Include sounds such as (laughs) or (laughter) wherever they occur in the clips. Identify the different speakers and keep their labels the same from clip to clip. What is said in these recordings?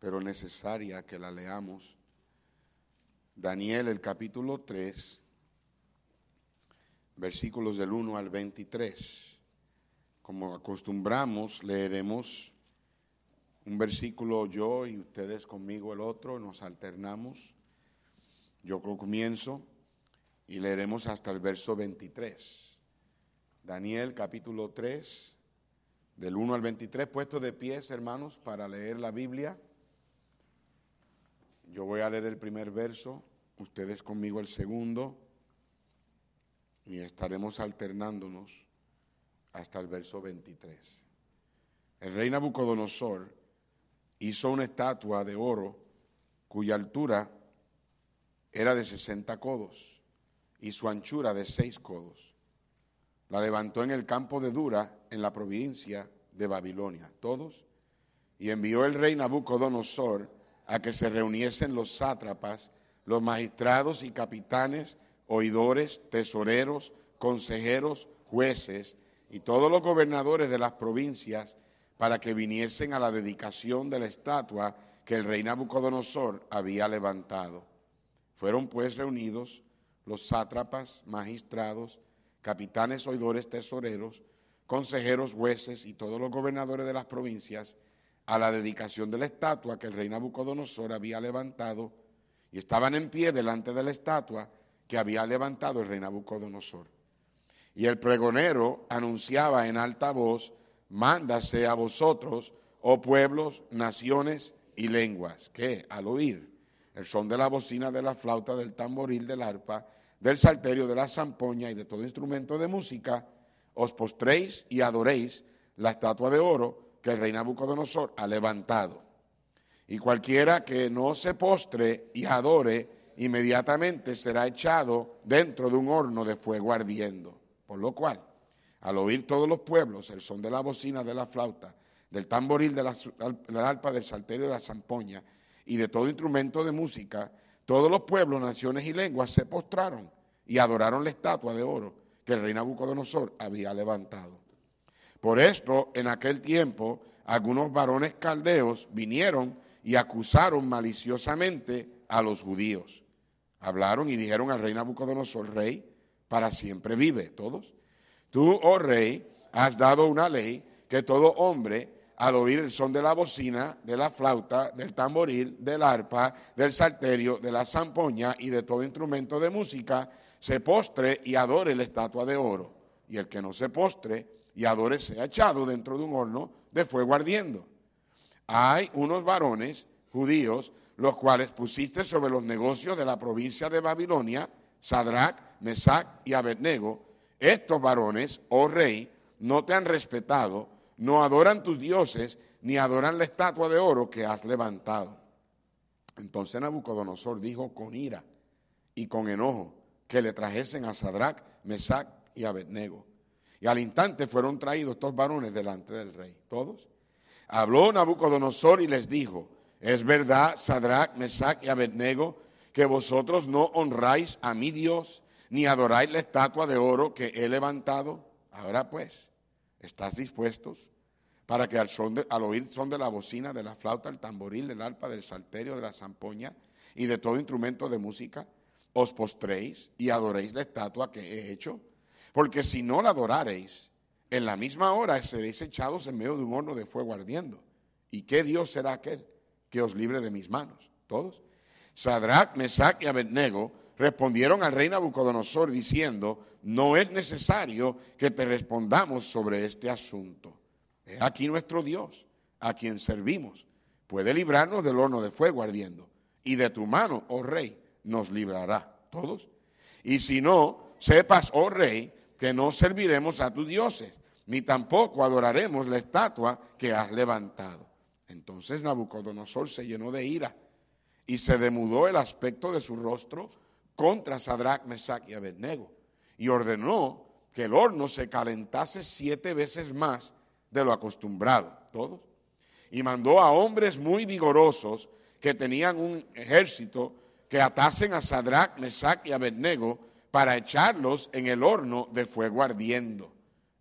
Speaker 1: pero necesaria que la leamos. Daniel, el capítulo 3, versículos del 1 al 23. Como acostumbramos, leeremos un versículo yo y ustedes conmigo el otro, nos alternamos. Yo comienzo y leeremos hasta el verso 23. Daniel capítulo 3, del 1 al 23, puesto de pies, hermanos, para leer la Biblia. Yo voy a leer el primer verso, ustedes conmigo el segundo, y estaremos alternándonos hasta el verso 23. El rey Nabucodonosor hizo una estatua de oro cuya altura era de 60 codos y su anchura de 6 codos. La levantó en el campo de Dura, en la provincia de Babilonia. ¿Todos? Y envió el rey Nabucodonosor a que se reuniesen los sátrapas, los magistrados y capitanes, oidores, tesoreros, consejeros, jueces y todos los gobernadores de las provincias para que viniesen a la dedicación de la estatua que el rey Nabucodonosor había levantado. Fueron pues reunidos los sátrapas, magistrados, capitanes, oidores, tesoreros, consejeros, jueces y todos los gobernadores de las provincias a la dedicación de la estatua que el rey Nabucodonosor había levantado y estaban en pie delante de la estatua que había levantado el rey Nabucodonosor. Y el pregonero anunciaba en alta voz, mándase a vosotros, oh pueblos, naciones y lenguas, que al oír el son de la bocina, de la flauta, del tamboril, del arpa, del salterio, de la zampoña y de todo instrumento de música, os postréis y adoréis la estatua de oro que el rey Nabucodonosor ha levantado. Y cualquiera que no se postre y adore, inmediatamente será echado dentro de un horno de fuego ardiendo. Por lo cual, al oír todos los pueblos el son de la bocina, de la flauta, del tamboril, de la, del arpa, del salterio, de la zampoña y de todo instrumento de música, todos los pueblos, naciones y lenguas se postraron y adoraron la estatua de oro que el rey Nabucodonosor había levantado. Por esto, en aquel tiempo, algunos varones caldeos vinieron y acusaron maliciosamente a los judíos. Hablaron y dijeron al rey Nabucodonosor, rey, para siempre vive, todos. Tú, oh rey, has dado una ley que todo hombre, al oír el son de la bocina, de la flauta, del tamboril, del arpa, del salterio, de la zampoña y de todo instrumento de música, se postre y adore la estatua de oro. Y el que no se postre y adore sea echado dentro de un horno de fuego ardiendo. Hay unos varones judíos, los cuales pusiste sobre los negocios de la provincia de Babilonia, Sadrach, Mesach y Abednego. Estos varones, oh rey, no te han respetado, no adoran tus dioses, ni adoran la estatua de oro que has levantado. Entonces Nabucodonosor dijo con ira y con enojo que le trajesen a Sadrach, Mesach y Abednego. Y al instante fueron traídos estos varones delante del rey, todos. Habló Nabucodonosor y les dijo, es verdad, Sadrach, Mesach y Abednego, que vosotros no honráis a mi Dios, ni adoráis la estatua de oro que he levantado. Ahora pues, ¿estás dispuestos para que al, son al oír son de la bocina, de la flauta, el tamboril, del arpa, del salterio, de la zampoña y de todo instrumento de música, os postréis y adoréis la estatua que he hecho? Porque si no la adorareis, en la misma hora seréis echados en medio de un horno de fuego ardiendo. ¿Y qué Dios será aquel que os libre de mis manos? ¿Todos? Sadrach, Mesach y Abednego respondieron al rey Nabucodonosor diciendo, no es necesario que te respondamos sobre este asunto. Es aquí nuestro Dios, a quien servimos. Puede librarnos del horno de fuego ardiendo. Y de tu mano, oh rey, nos librará. ¿Todos? Y si no, sepas, oh rey, que no serviremos a tus dioses, ni tampoco adoraremos la estatua que has levantado. Entonces Nabucodonosor se llenó de ira y se demudó el aspecto de su rostro contra Sadrach, Mesach y Abednego y ordenó que el horno se calentase siete veces más de lo acostumbrado, todos. Y mandó a hombres muy vigorosos que tenían un ejército que atasen a Sadrach, Mesach y Abednego para echarlos en el horno de fuego ardiendo.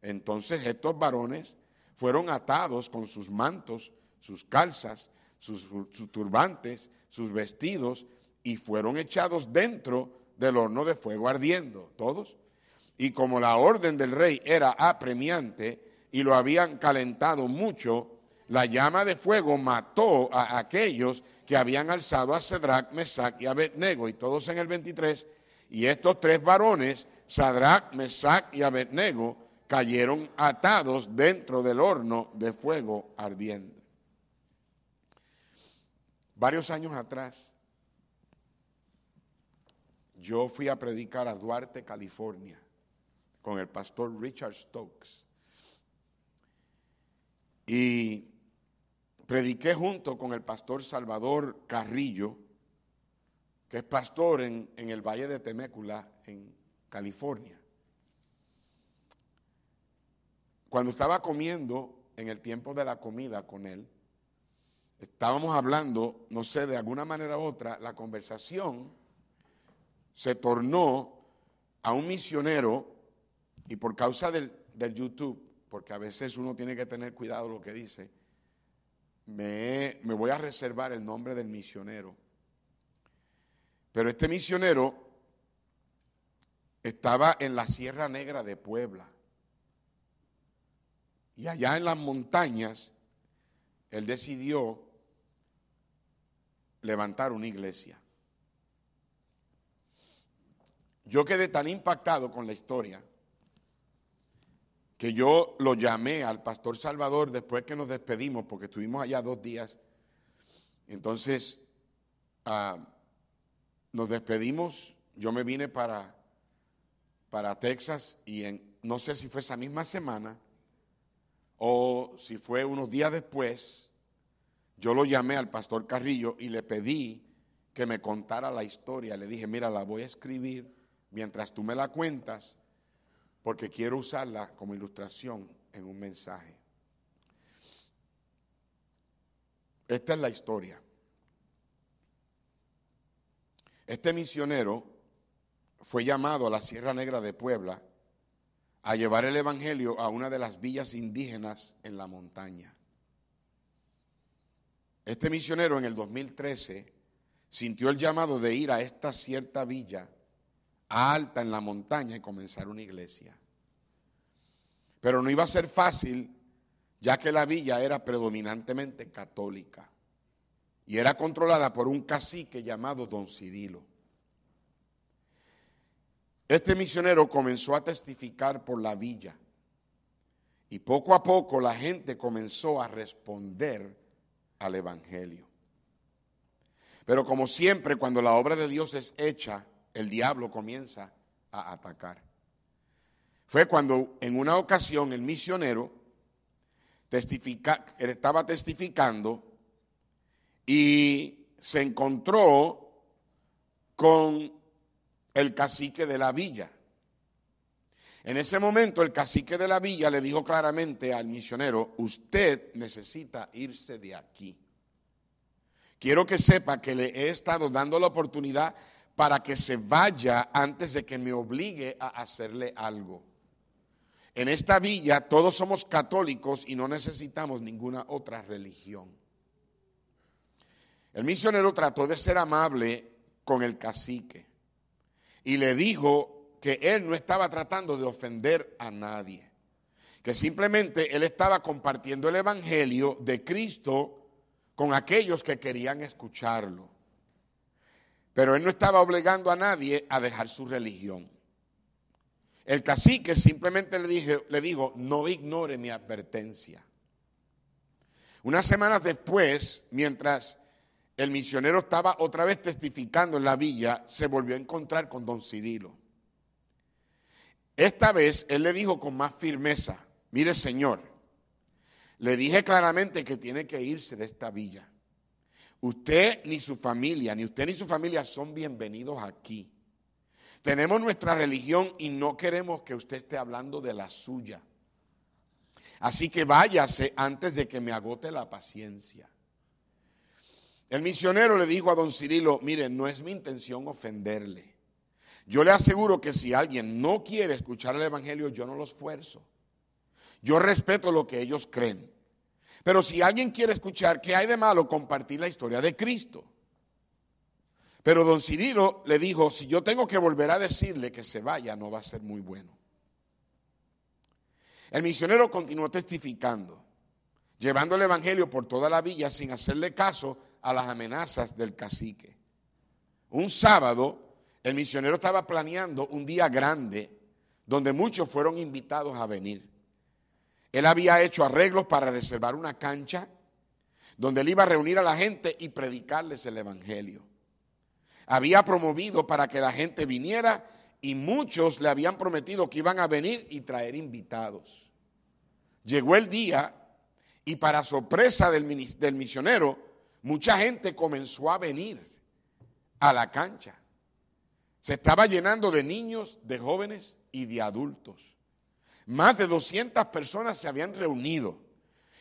Speaker 1: Entonces estos varones fueron atados con sus mantos, sus calzas, sus, turbantes, sus vestidos, y fueron echados dentro del horno de fuego ardiendo, todos. Y como la orden del rey era apremiante y lo habían calentado mucho, la llama de fuego mató a aquellos que habían alzado a Sadrach, Mesach y Abednego, y todos en el 23, y estos tres varones, Sadrach, Mesach y Abednego, cayeron atados dentro del horno de fuego ardiente. Varios años atrás, yo fui a predicar a Duarte, California, con el pastor Richard Stokes. Y prediqué junto con el pastor Salvador Carrillo, que es pastor en, en el Valle de Temécula, en California. Cuando estaba comiendo, en el tiempo de la comida con él, estábamos hablando, no sé, de alguna manera u otra, la conversación se tornó a un misionero y por causa del, del YouTube, porque a veces uno tiene que tener cuidado lo que dice, me, me voy a reservar el nombre del misionero. Pero este misionero estaba en la Sierra Negra de Puebla. Y allá en las montañas, él decidió levantar una iglesia. Yo quedé tan impactado con la historia que yo lo llamé al pastor Salvador después que nos despedimos, porque estuvimos allá dos días. Entonces, ah, nos despedimos, yo me vine para, para Texas y en, no sé si fue esa misma semana o si fue unos días después, yo lo llamé al pastor Carrillo y le pedí que me contara la historia. Le dije, mira, la voy a escribir mientras tú me la cuentas porque quiero usarla como ilustración en un mensaje. Esta es la historia. Este misionero fue llamado a la Sierra Negra de Puebla a llevar el Evangelio a una de las villas indígenas en la montaña. Este misionero en el 2013 sintió el llamado de ir a esta cierta villa alta en la montaña y comenzar una iglesia. Pero no iba a ser fácil, ya que la villa era predominantemente católica y era controlada por un cacique llamado Don Cirilo. Este misionero comenzó a testificar por la villa y poco a poco la gente comenzó a responder al Evangelio. Pero como siempre, cuando la obra de Dios es hecha, el diablo comienza a atacar. Fue cuando en una ocasión el misionero estaba testificando y se encontró con el cacique de la villa. En ese momento el cacique de la villa le dijo claramente al misionero, usted necesita irse de aquí. Quiero que sepa que le he estado dando la oportunidad para que se vaya antes de que me obligue a hacerle algo. En esta villa todos somos católicos y no necesitamos ninguna otra religión. El misionero trató de ser amable con el cacique y le dijo que él no estaba tratando de ofender a nadie, que simplemente él estaba compartiendo el Evangelio de Cristo con aquellos que querían escucharlo. Pero él no estaba obligando a nadie a dejar su religión. El cacique simplemente le, le dijo, no ignore mi advertencia. Unas semanas después, mientras el misionero estaba otra vez testificando en la villa, se volvió a encontrar con don Cirilo. Esta vez él le dijo con más firmeza, mire señor, le dije claramente que tiene que irse de esta villa. Usted ni su familia, ni usted ni su familia son bienvenidos aquí. Tenemos nuestra religión y no queremos que usted esté hablando de la suya. Así que váyase antes de que me agote la paciencia. El misionero le dijo a don Cirilo, mire, no es mi intención ofenderle. Yo le aseguro que si alguien no quiere escuchar el Evangelio, yo no lo esfuerzo. Yo respeto lo que ellos creen. Pero si alguien quiere escuchar, ¿qué hay de malo compartir la historia de Cristo? Pero don Cirilo le dijo, si yo tengo que volver a decirle que se vaya, no va a ser muy bueno. El misionero continuó testificando, llevando el Evangelio por toda la villa sin hacerle caso a las amenazas del cacique. Un sábado, el misionero estaba planeando un día grande donde muchos fueron invitados a venir. Él había hecho arreglos para reservar una cancha donde él iba a reunir a la gente y predicarles el Evangelio. Había promovido para que la gente viniera y muchos le habían prometido que iban a venir y traer invitados. Llegó el día y para sorpresa del, del misionero, mucha gente comenzó a venir a la cancha. Se estaba llenando de niños, de jóvenes y de adultos. Más de 200 personas se habían reunido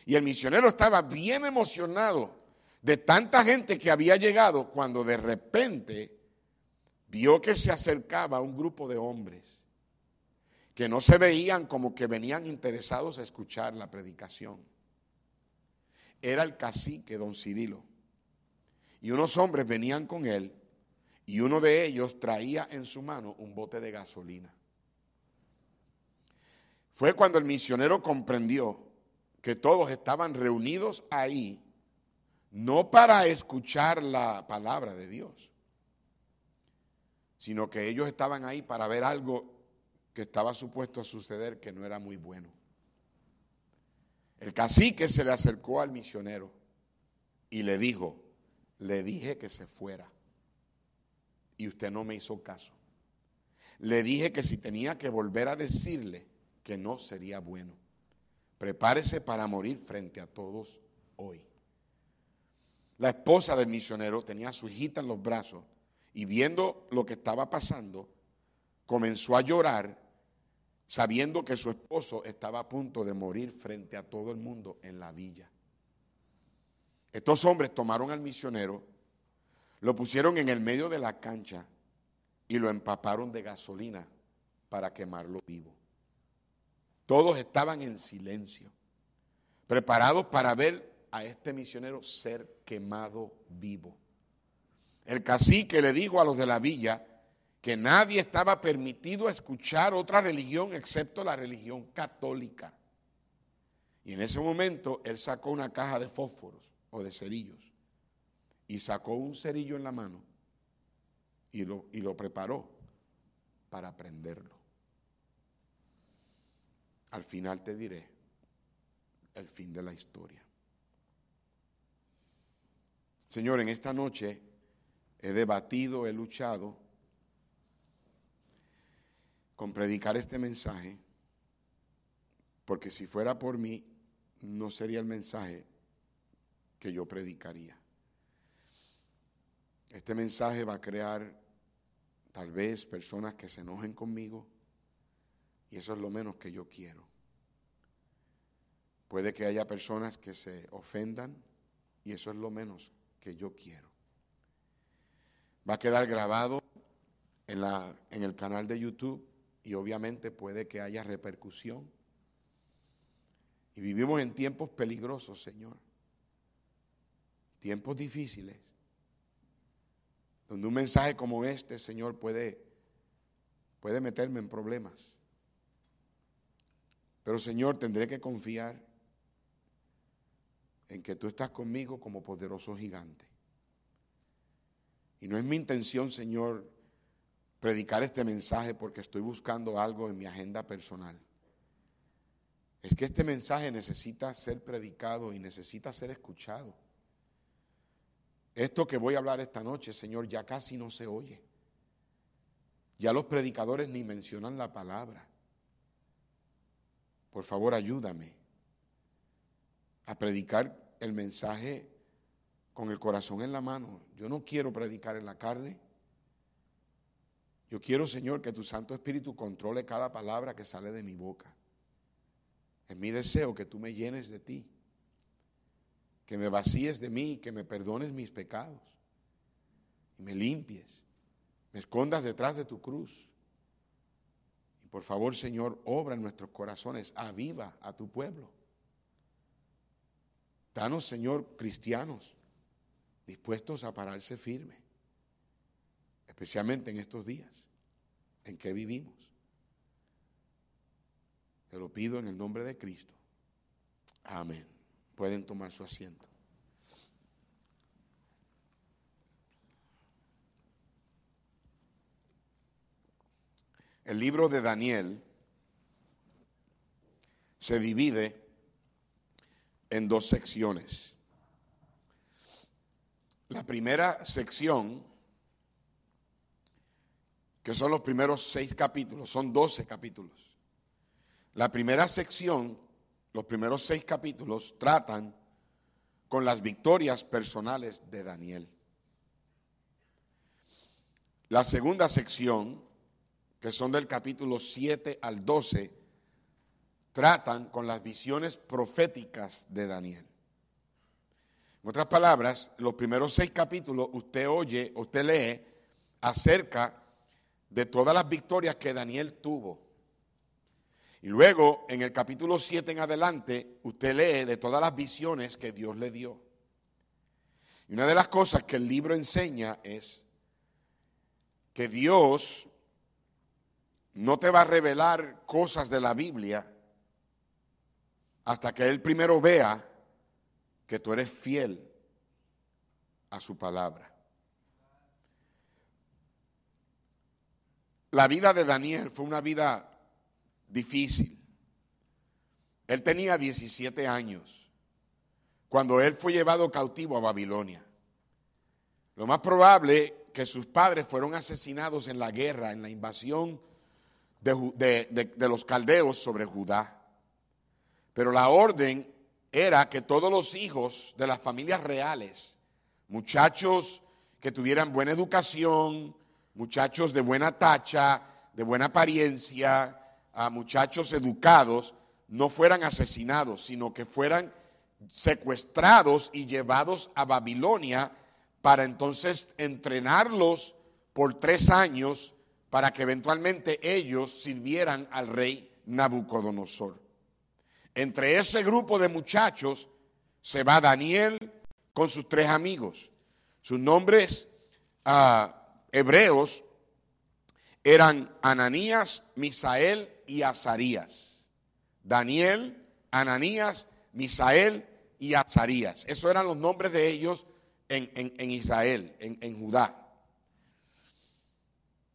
Speaker 1: y el misionero estaba bien emocionado de tanta gente que había llegado cuando de repente vio que se acercaba un grupo de hombres que no se veían como que venían interesados a escuchar la predicación. Era el cacique, don Cirilo. Y unos hombres venían con él y uno de ellos traía en su mano un bote de gasolina. Fue cuando el misionero comprendió que todos estaban reunidos ahí, no para escuchar la palabra de Dios, sino que ellos estaban ahí para ver algo que estaba supuesto a suceder que no era muy bueno. El cacique se le acercó al misionero y le dijo, le dije que se fuera y usted no me hizo caso. Le dije que si tenía que volver a decirle, que no sería bueno. Prepárese para morir frente a todos hoy. La esposa del misionero tenía a su hijita en los brazos y viendo lo que estaba pasando, comenzó a llorar sabiendo que su esposo estaba a punto de morir frente a todo el mundo en la villa. Estos hombres tomaron al misionero, lo pusieron en el medio de la cancha y lo empaparon de gasolina para quemarlo vivo. Todos estaban en silencio, preparados para ver a este misionero ser quemado vivo. El cacique le dijo a los de la villa que nadie estaba permitido escuchar otra religión excepto la religión católica. Y en ese momento él sacó una caja de fósforos o de cerillos y sacó un cerillo en la mano y lo, y lo preparó para prenderlo. Al final te diré el fin de la historia. Señor, en esta noche he debatido, he luchado con predicar este mensaje, porque si fuera por mí, no sería el mensaje que yo predicaría. Este mensaje va a crear tal vez personas que se enojen conmigo, y eso es lo menos que yo quiero. Puede que haya personas que se ofendan y eso es lo menos que yo quiero. Va a quedar grabado en, la, en el canal de YouTube y obviamente puede que haya repercusión. Y vivimos en tiempos peligrosos, Señor. Tiempos difíciles. Donde un mensaje como este, Señor, puede, puede meterme en problemas. Pero Señor, tendré que confiar en que tú estás conmigo como poderoso gigante. Y no es mi intención, Señor, predicar este mensaje porque estoy buscando algo en mi agenda personal. Es que este mensaje necesita ser predicado y necesita ser escuchado. Esto que voy a hablar esta noche, Señor, ya casi no se oye. Ya los predicadores ni mencionan la palabra. Por favor, ayúdame a predicar el mensaje con el corazón en la mano. Yo no quiero predicar en la carne. Yo quiero, Señor, que tu Santo Espíritu controle cada palabra que sale de mi boca. Es mi deseo que tú me llenes de ti, que me vacíes de mí, que me perdones mis pecados y me limpies, me escondas detrás de tu cruz. Y por favor, Señor, obra en nuestros corazones, aviva a tu pueblo. Danos, Señor, cristianos dispuestos a pararse firme, especialmente en estos días en que vivimos. Te lo pido en el nombre de Cristo. Amén. Pueden tomar su asiento. El libro de Daniel se divide en dos secciones. La primera sección, que son los primeros seis capítulos, son doce capítulos. La primera sección, los primeros seis capítulos, tratan con las victorias personales de Daniel. La segunda sección, que son del capítulo 7 al 12, tratan con las visiones proféticas de Daniel. En otras palabras, los primeros seis capítulos usted oye, usted lee acerca de todas las victorias que Daniel tuvo. Y luego, en el capítulo 7 en adelante, usted lee de todas las visiones que Dios le dio. Y una de las cosas que el libro enseña es que Dios no te va a revelar cosas de la Biblia hasta que Él primero vea que tú eres fiel a su palabra. La vida de Daniel fue una vida difícil. Él tenía 17 años cuando él fue llevado cautivo a Babilonia. Lo más probable que sus padres fueron asesinados en la guerra, en la invasión de, de los caldeos sobre Judá. Pero la orden era que todos los hijos de las familias reales, muchachos que tuvieran buena educación, muchachos de buena tacha, de buena apariencia, a muchachos educados, no fueran asesinados, sino que fueran secuestrados y llevados a Babilonia para entonces entrenarlos por tres años para que eventualmente ellos sirvieran al rey Nabucodonosor. Entre ese grupo de muchachos se va Daniel con sus tres amigos. Sus nombres ah, hebreos eran Ananías, Misael y Azarías. Daniel, Ananías, Misael y Azarías. Esos eran los nombres de ellos en, Israel, en, en Judá.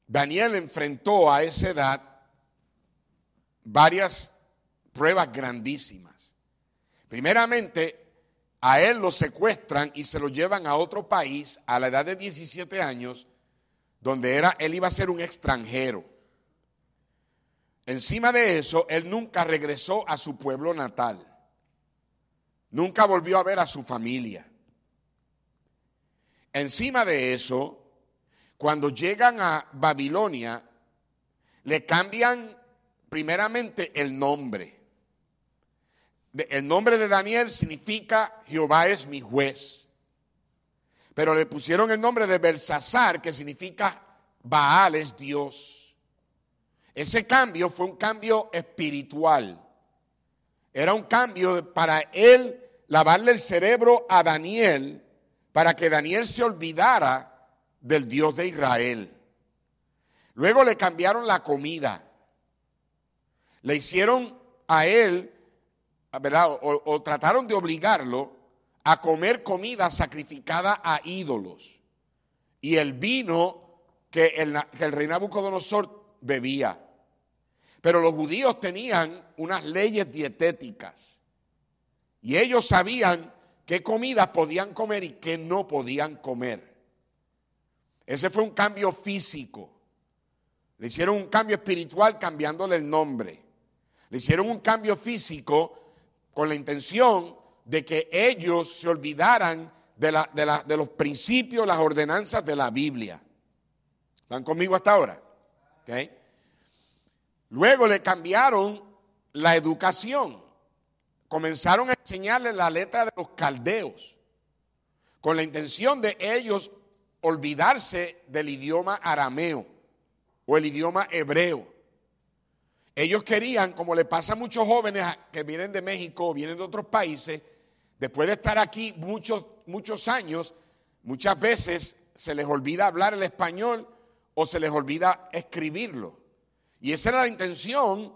Speaker 1: Daniel enfrentó a esa edad varias pruebas grandísimas. Primeramente, a él lo secuestran y se lo llevan a otro país a la edad de 17 años, donde era, él iba a ser un extranjero. Encima de eso, él nunca regresó a su pueblo natal. Nunca volvió a ver a su familia. Encima de eso, cuando llegan a Babilonia, le cambian primeramente el nombre. El nombre de Daniel significa Jehová es mi juez. Pero le pusieron el nombre de Belsasar, que significa Baal es Dios. Ese cambio fue un cambio espiritual. Era un cambio para él lavarle el cerebro a Daniel para que Daniel se olvidara del Dios de Israel. Luego le cambiaron la comida. Le hicieron a él, ¿verdad? O, trataron de obligarlo a comer comida sacrificada a ídolos. Y el vino que el, que el rey Nabucodonosor bebía. Pero los judíos tenían unas leyes dietéticas y ellos sabían qué comida podían comer y qué no podían comer. Ese fue un cambio físico. Le hicieron un cambio espiritual cambiándole el nombre. Le hicieron un cambio físico con la intención de que ellos se olvidaran de, la, de, los principios, las ordenanzas de la Biblia. ¿Están conmigo hasta ahora? Luego le cambiaron la educación. Comenzaron a enseñarle la letra de los caldeos, con la intención de ellos olvidarse del idioma arameo o el idioma hebreo. Ellos querían, como le pasa a muchos jóvenes que vienen de México o vienen de otros países, después de estar aquí muchos, muchos años, muchas veces se les olvida hablar el español o se les olvida escribirlo. Y esa era la intención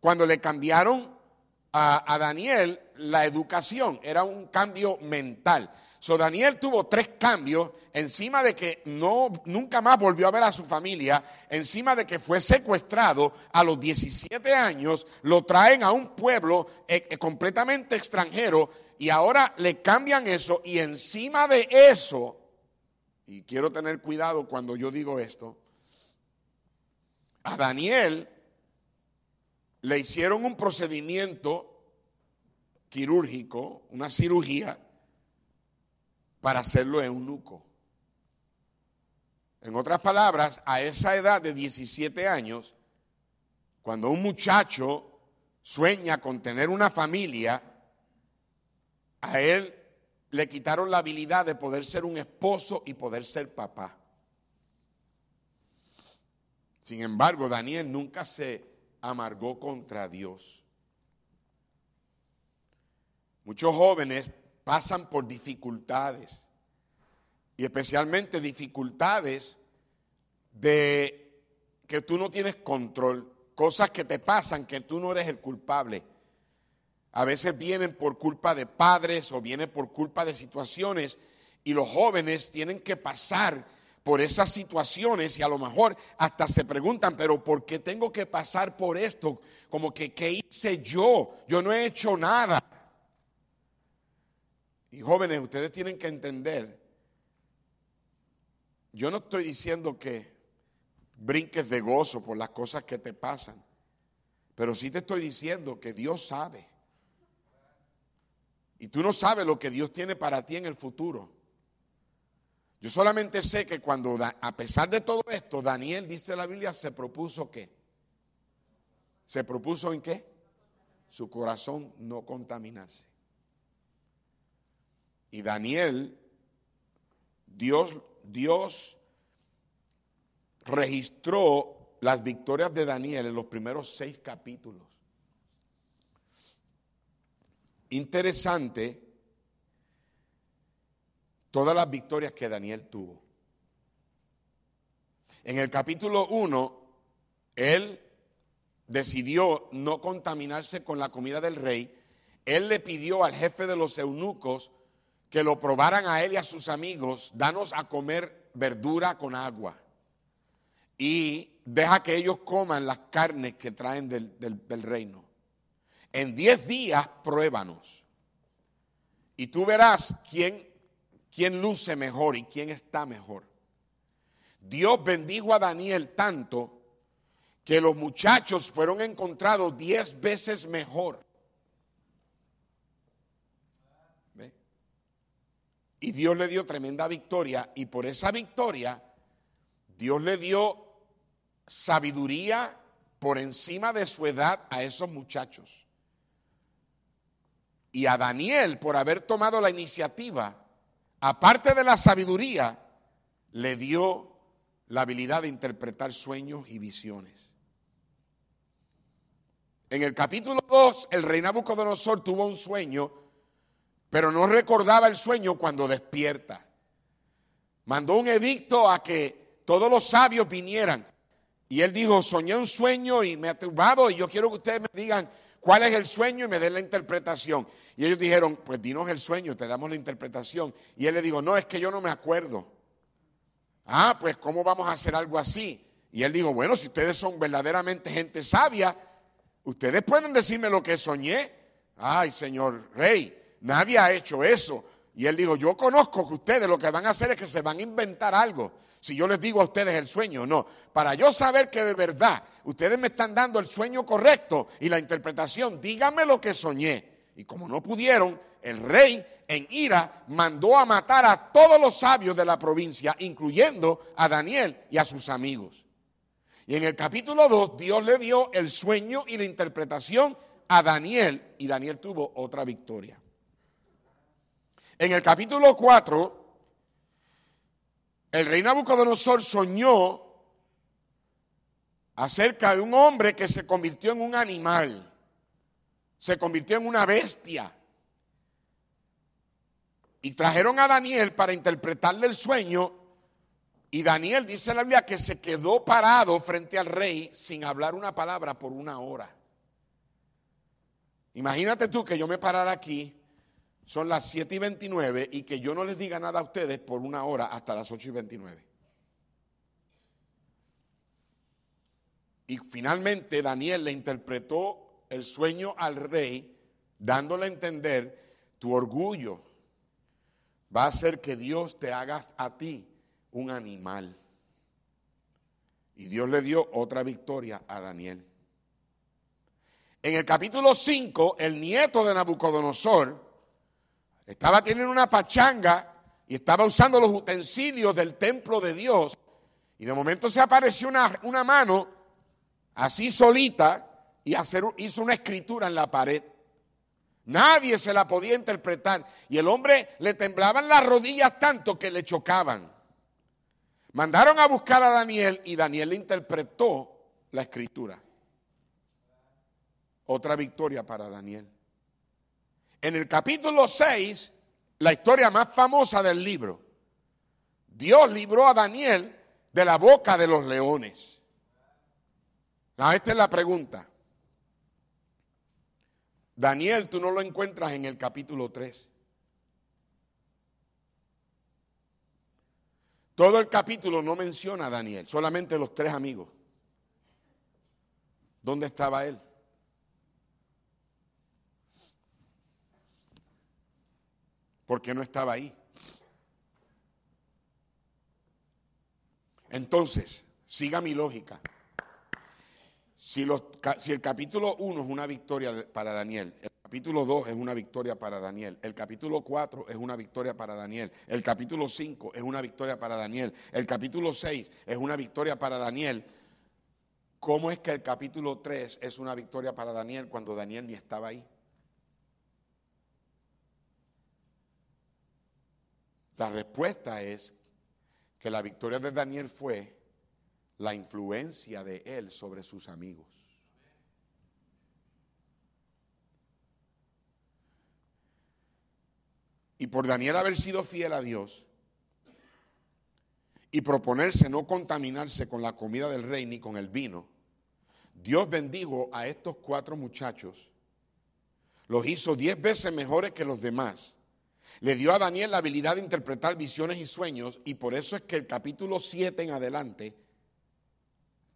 Speaker 1: cuando le cambiaron a, a Daniel la educación, era un cambio mental. So Daniel tuvo tres cambios encima de que no nunca más volvió a ver a su familia, encima de que fue secuestrado. A los 17 años, lo traen a un pueblo eh, eh, completamente extranjero y ahora le cambian eso y encima de eso, y quiero tener cuidado cuando yo digo esto, a Daniel le hicieron un procedimiento quirúrgico, una cirugía para hacerlo eunuco. En otras palabras, a esa edad de 17 años, cuando un muchacho sueña con tener una familia, a él le quitaron la habilidad de poder ser un esposo y poder ser papá. Sin embargo, Daniel nunca se amargó contra Dios. Muchos jóvenes pasan por dificultades y especialmente dificultades de que tú no tienes control, cosas que te pasan que tú no eres el culpable. A veces vienen por culpa de padres o vienen por culpa de situaciones y los jóvenes tienen que pasar por esas situaciones y a lo mejor hasta se preguntan, pero ¿por qué tengo que pasar por esto? Como que, ¿qué hice yo? Yo no he hecho nada. Y jóvenes, ustedes tienen que entender, yo no estoy diciendo que brinques de gozo por las cosas que te pasan, pero sí te estoy diciendo que Dios sabe. Y tú no sabes lo que Dios tiene para ti en el futuro. Yo solamente sé que cuando, a pesar de todo esto, Daniel, dice la Biblia, se propuso qué. ¿Se propuso en qué? Su corazón no contaminarse. Y Daniel, Dios, Dios registró las victorias de Daniel en los primeros seis capítulos. Interesante todas las victorias que Daniel tuvo. En el capítulo 1, él decidió no contaminarse con la comida del rey. Él le pidió al jefe de los eunucos que lo probaran a él y a sus amigos, danos a comer verdura con agua y deja que ellos coman las carnes que traen del, reino. En diez días pruébanos y tú verás quién, quién luce mejor y quién está mejor. Dios bendijo a Daniel tanto que los muchachos fueron encontrados diez veces mejor Y Dios le dio tremenda victoria y por esa victoria Dios le dio sabiduría por encima de su edad a esos muchachos. Y a Daniel, por haber tomado la iniciativa, aparte de la sabiduría, le dio la habilidad de interpretar sueños y visiones. En el capítulo 2, el rey Nabucodonosor tuvo un sueño pero no recordaba el sueño cuando despierta. Mandó un edicto a que todos los sabios vinieran. Y él dijo, soñé un sueño y me ha turbado y yo quiero que ustedes me digan cuál es el sueño y me den la interpretación. Y ellos dijeron, pues dinos el sueño, te damos la interpretación. Y él le dijo, no, es que yo no me acuerdo. Ah, pues ¿cómo vamos a hacer algo así? Y él dijo, bueno, si ustedes son verdaderamente gente sabia, ustedes pueden decirme lo que soñé. Ay, señor rey, Nadie ha hecho eso. Y él dijo, yo conozco que ustedes lo que van a hacer es que se van a inventar algo. Si yo les digo a ustedes el sueño, no. Para yo saber que de verdad ustedes me están dando el sueño correcto y la interpretación, díganme lo que soñé. Y como no pudieron, el rey en ira mandó a matar a todos los sabios de la provincia, incluyendo a Daniel y a sus amigos. Y en el capítulo 2 Dios le dio el sueño y la interpretación a Daniel y Daniel tuvo otra victoria. En el capítulo 4, el rey Nabucodonosor soñó acerca de un hombre que se convirtió en un animal, se convirtió en una bestia. Y trajeron a Daniel para interpretarle el sueño. Y Daniel dice la Biblia que se quedó parado frente al rey sin hablar una palabra por una hora. Imagínate tú que yo me parara aquí, son las 7 y 29, y que yo no les diga nada a ustedes por una hora hasta las 8 y 29. Y finalmente Daniel le interpretó el sueño al rey, dándole a entender, tu orgullo va a hacer que Dios te haga a ti un animal. Y Dios le dio otra victoria a Daniel. En el capítulo 5, el nieto de Nabucodonosor estaba teniendo una pachanga y estaba usando los utensilios del templo de Dios. Y de momento se apareció una, una mano así solita y hacer, hizo una escritura en la pared. Nadie se la podía interpretar. Y el hombre le temblaban las rodillas tanto que le chocaban. Mandaron a buscar a Daniel y Daniel le interpretó la escritura. Otra victoria para Daniel. En el capítulo 6, la historia más famosa del libro, Dios libró a Daniel de la boca de los leones esta es la pregunta. Daniel, tú no lo encuentras en el capítulo 3. Todo el capítulo no menciona a Daniel, solamente los tres amigos. ¿Dónde estaba él? ¿Por qué no estaba ahí? Entonces, siga mi lógica. Si, el capítulo 1 es una victoria para Daniel, el capítulo 2 es una victoria para Daniel, el capítulo 4 es una victoria para Daniel, el capítulo 5 es una victoria para Daniel, el capítulo 6 es una victoria para Daniel, ¿cómo es que el capítulo 3 es una victoria para Daniel cuando Daniel ni estaba ahí? La respuesta es que la victoria de Daniel fue la influencia de él sobre sus amigos. Y por Daniel haber sido fiel a Dios y proponerse no contaminarse con la comida del rey ni con el vino, Dios bendijo a estos cuatro muchachos, los hizo diez veces mejores que los demás. Le dio a Daniel la habilidad de interpretar visiones y sueños y por eso es que el capítulo 7 en adelante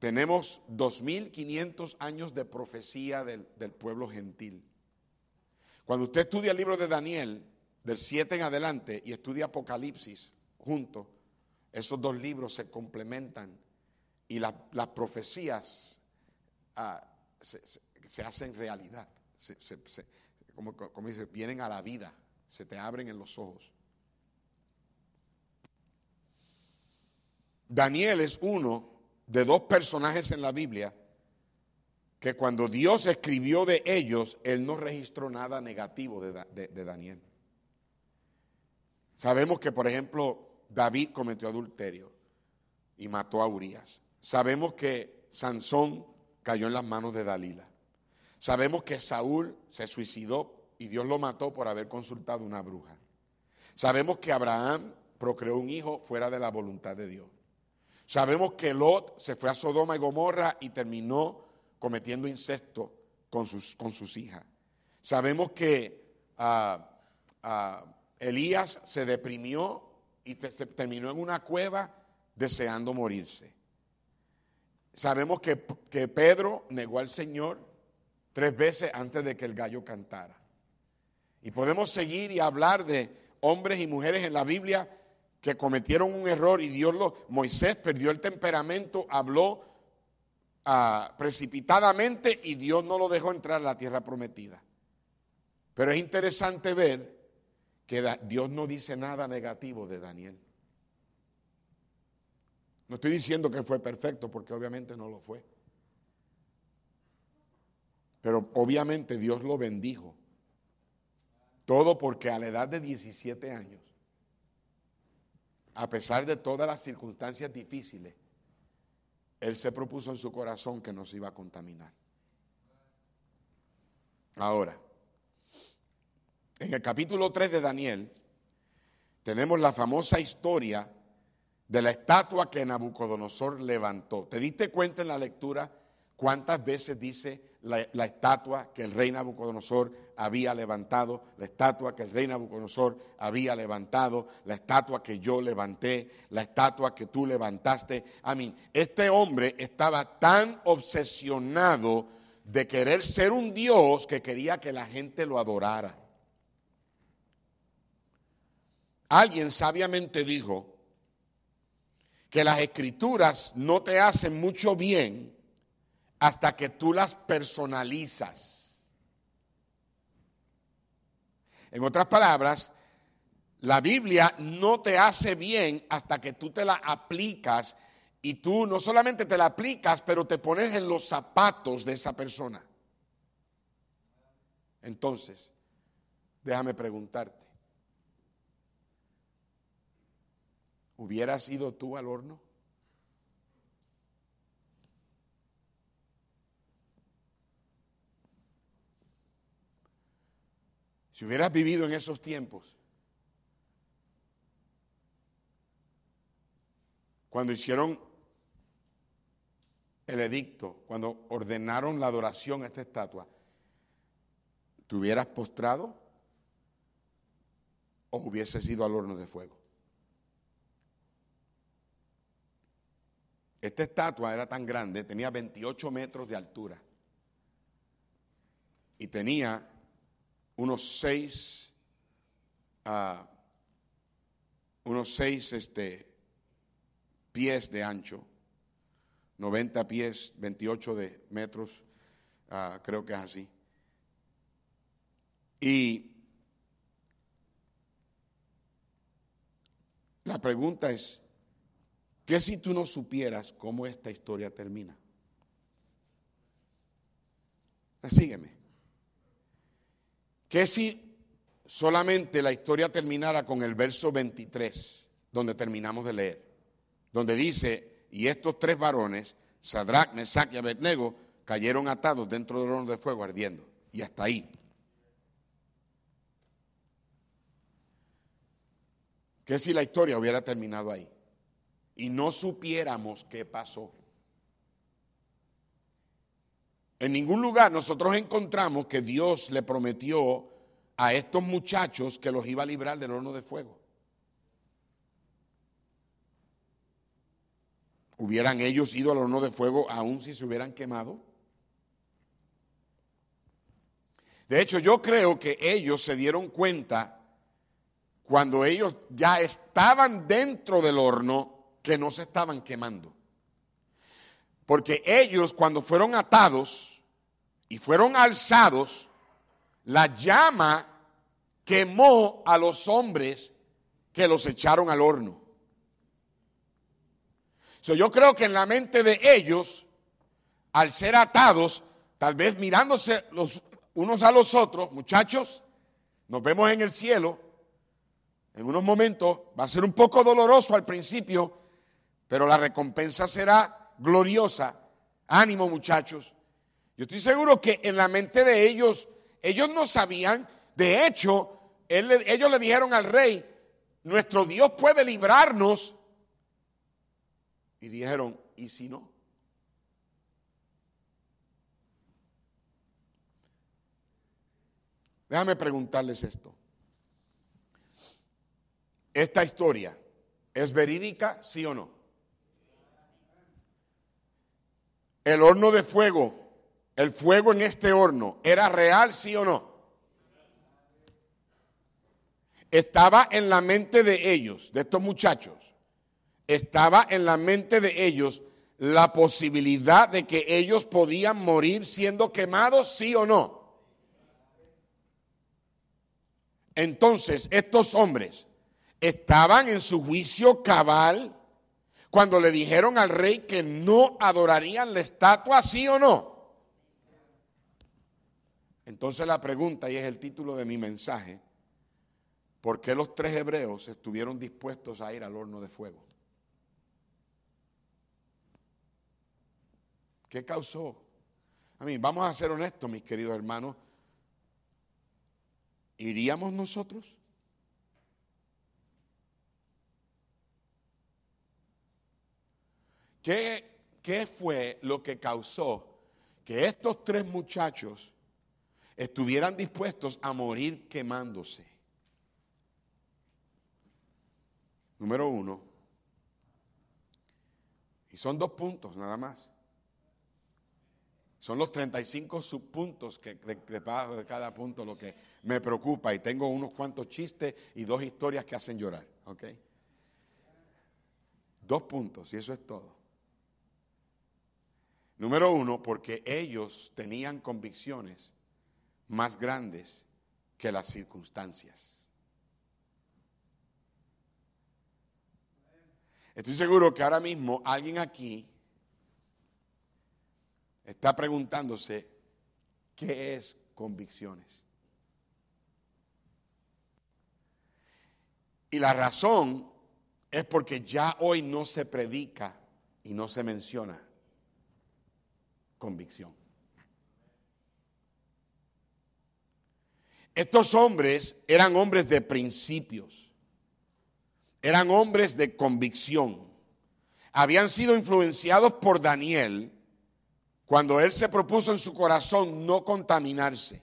Speaker 1: tenemos 2.500 años de profecía del, pueblo gentil. Cuando usted estudia el libro de Daniel, del 7 en adelante, y estudia Apocalipsis juntos, esos dos libros se complementan y las profecías ah, se, hacen realidad, como, como dice, vienen a la vida, se te abren en los ojos. Daniel es uno de dos personajes en la Biblia que cuando Dios escribió de ellos, Él no registró nada negativo de, Daniel. Sabemos que, por ejemplo, David cometió adulterio y mató a Urias. Sabemos que Sansón cayó en las manos de Dalila. Sabemos que Saúl se suicidó y Dios lo mató por haber consultado una bruja. Sabemos que Abraham procreó un hijo fuera de la voluntad de Dios. Sabemos que Lot se fue a Sodoma y Gomorra y terminó cometiendo incesto con sus, con sus hijas. Sabemos que ah, ah, Elías se deprimió y se terminó en una cueva deseando morirse. Sabemos que, que Pedro negó al Señor tres veces antes de que el gallo cantara. Y podemos seguir y hablar de hombres y mujeres en la Biblia que cometieron un error y Dios lo, Moisés perdió el temperamento, habló ah, precipitadamente y Dios no lo dejó entrar a la tierra prometida. Pero es interesante ver que Dios no dice nada negativo de Daniel. No estoy diciendo que fue perfecto, porque obviamente no lo fue. Pero obviamente Dios lo bendijo. Todo porque a la edad de 17 años, a pesar de todas las circunstancias difíciles, Él se propuso en su corazón que no se iba a contaminar. Ahora, en el capítulo 3 de Daniel, tenemos la famosa historia de la estatua que Nabucodonosor levantó. ¿Te diste cuenta en la lectura cuántas veces dice la, estatua que el rey Nabucodonosor había levantado, la estatua que el rey Nabucodonosor había levantado, la estatua que yo levanté, la estatua que tú levantaste. A mí, este hombre estaba tan obsesionado de querer ser un Dios que quería que la gente lo adorara. Alguien sabiamente dijo que las escrituras no te hacen mucho bien hasta que tú las personalizas. En otras palabras, la Biblia no te hace bien hasta que tú te la aplicas y tú no solamente te la aplicas, pero te pones en los zapatos de esa persona. Entonces, déjame preguntarte, ¿hubieras ido tú al horno? Si hubieras vivido en esos tiempos, cuando hicieron el edicto, cuando ordenaron la adoración a esta estatua, ¿te hubieras postrado o hubieses ido al horno de fuego? Esta estatua era tan grande, tenía 28 metros de altura y tenía unos seis, uh, unos seis este, pies de ancho, 90 pies, 28 de metros, uh, creo que es así. Y la pregunta es, ¿qué si tú no supieras cómo esta historia termina? Sígueme. ¿Qué si solamente la historia terminara con el verso 23, donde terminamos de leer? Donde dice, y estos tres varones, Sadrach, Mesach y Abednego, cayeron atados dentro del horno de fuego ardiendo. Y hasta ahí. ¿Qué si la historia hubiera terminado ahí? Y no supiéramos qué pasó. En ningún lugar nosotros encontramos que Dios le prometió a estos muchachos que los iba a librar del horno de fuego. ¿Hubieran ellos ido al horno de fuego aún si se hubieran quemado? De hecho, yo creo que ellos se dieron cuenta cuando ellos ya estaban dentro del horno que no se estaban quemando. Porque ellos cuando fueron atados, y fueron alzados, la llama quemó a los hombres que los echaron al horno. yo creo que en la mente de ellos, al ser atados, tal vez mirándose los unos a los otros, muchachos, nos vemos en el cielo, en unos momentos va a ser un poco doloroso al principio, pero la recompensa será gloriosa. Ánimo muchachos, yo estoy seguro que en la mente de ellos, ellos no sabían, de hecho, ellos le dijeron al rey, nuestro Dios puede librarnos. Y dijeron, ¿y si no? Déjame preguntarles esto. ¿Esta historia es verídica, sí o no? El horno de fuego el fuego en este horno era real, sí o no? Estaba en la mente de ellos, de estos muchachos, estaba en la mente de ellos la posibilidad de que ellos podían morir siendo quemados, sí o no. Entonces, estos hombres estaban en su juicio cabal cuando le dijeron al rey que no adorarían la estatua, sí o no. Entonces la pregunta, y es el título de mi mensaje, ¿por qué los tres hebreos estuvieron dispuestos a ir al horno de fuego? ¿Qué causó? A mí, vamos a ser honestos, mis queridos hermanos. ¿Iríamos nosotros? ¿Qué, ¿Qué fue lo que causó que estos tres muchachos estuvieran dispuestos a morir quemándose? Número uno, y son dos puntos nada más. Son los 35 subpuntos que debajo de cada punto lo que me preocupa y tengo unos cuantos chistes y dos historias que hacen llorar. Dos puntos y eso es todo. Número uno, porque ellos tenían convicciones más grandes que las circunstancias. Estoy seguro que ahora mismo alguien aquí está preguntándose qué es convicciones. Y la razón es porque ya hoy no se predica y no se menciona convicción. Estos hombres eran hombres de principios, eran hombres de convicción, habían sido influenciados por Daniel, cuando él se propuso en su corazón no contaminarse.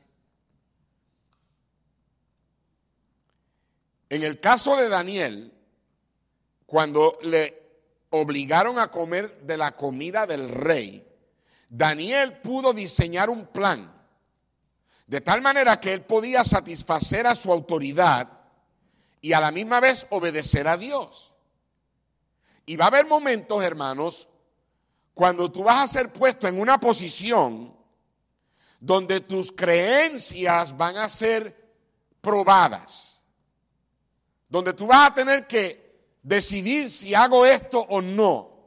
Speaker 1: En el caso de Daniel, cuando le obligaron a comer de la comida del rey, Daniel pudo diseñar un plan de tal manera que él podía satisfacer a su autoridad y a la misma vez obedecer a Dios. Y va a haber momentos, hermanos, cuando tú vas a ser puesto en una posición donde tus creencias van a ser probadas, donde tú vas a tener que decidir si hago esto o no.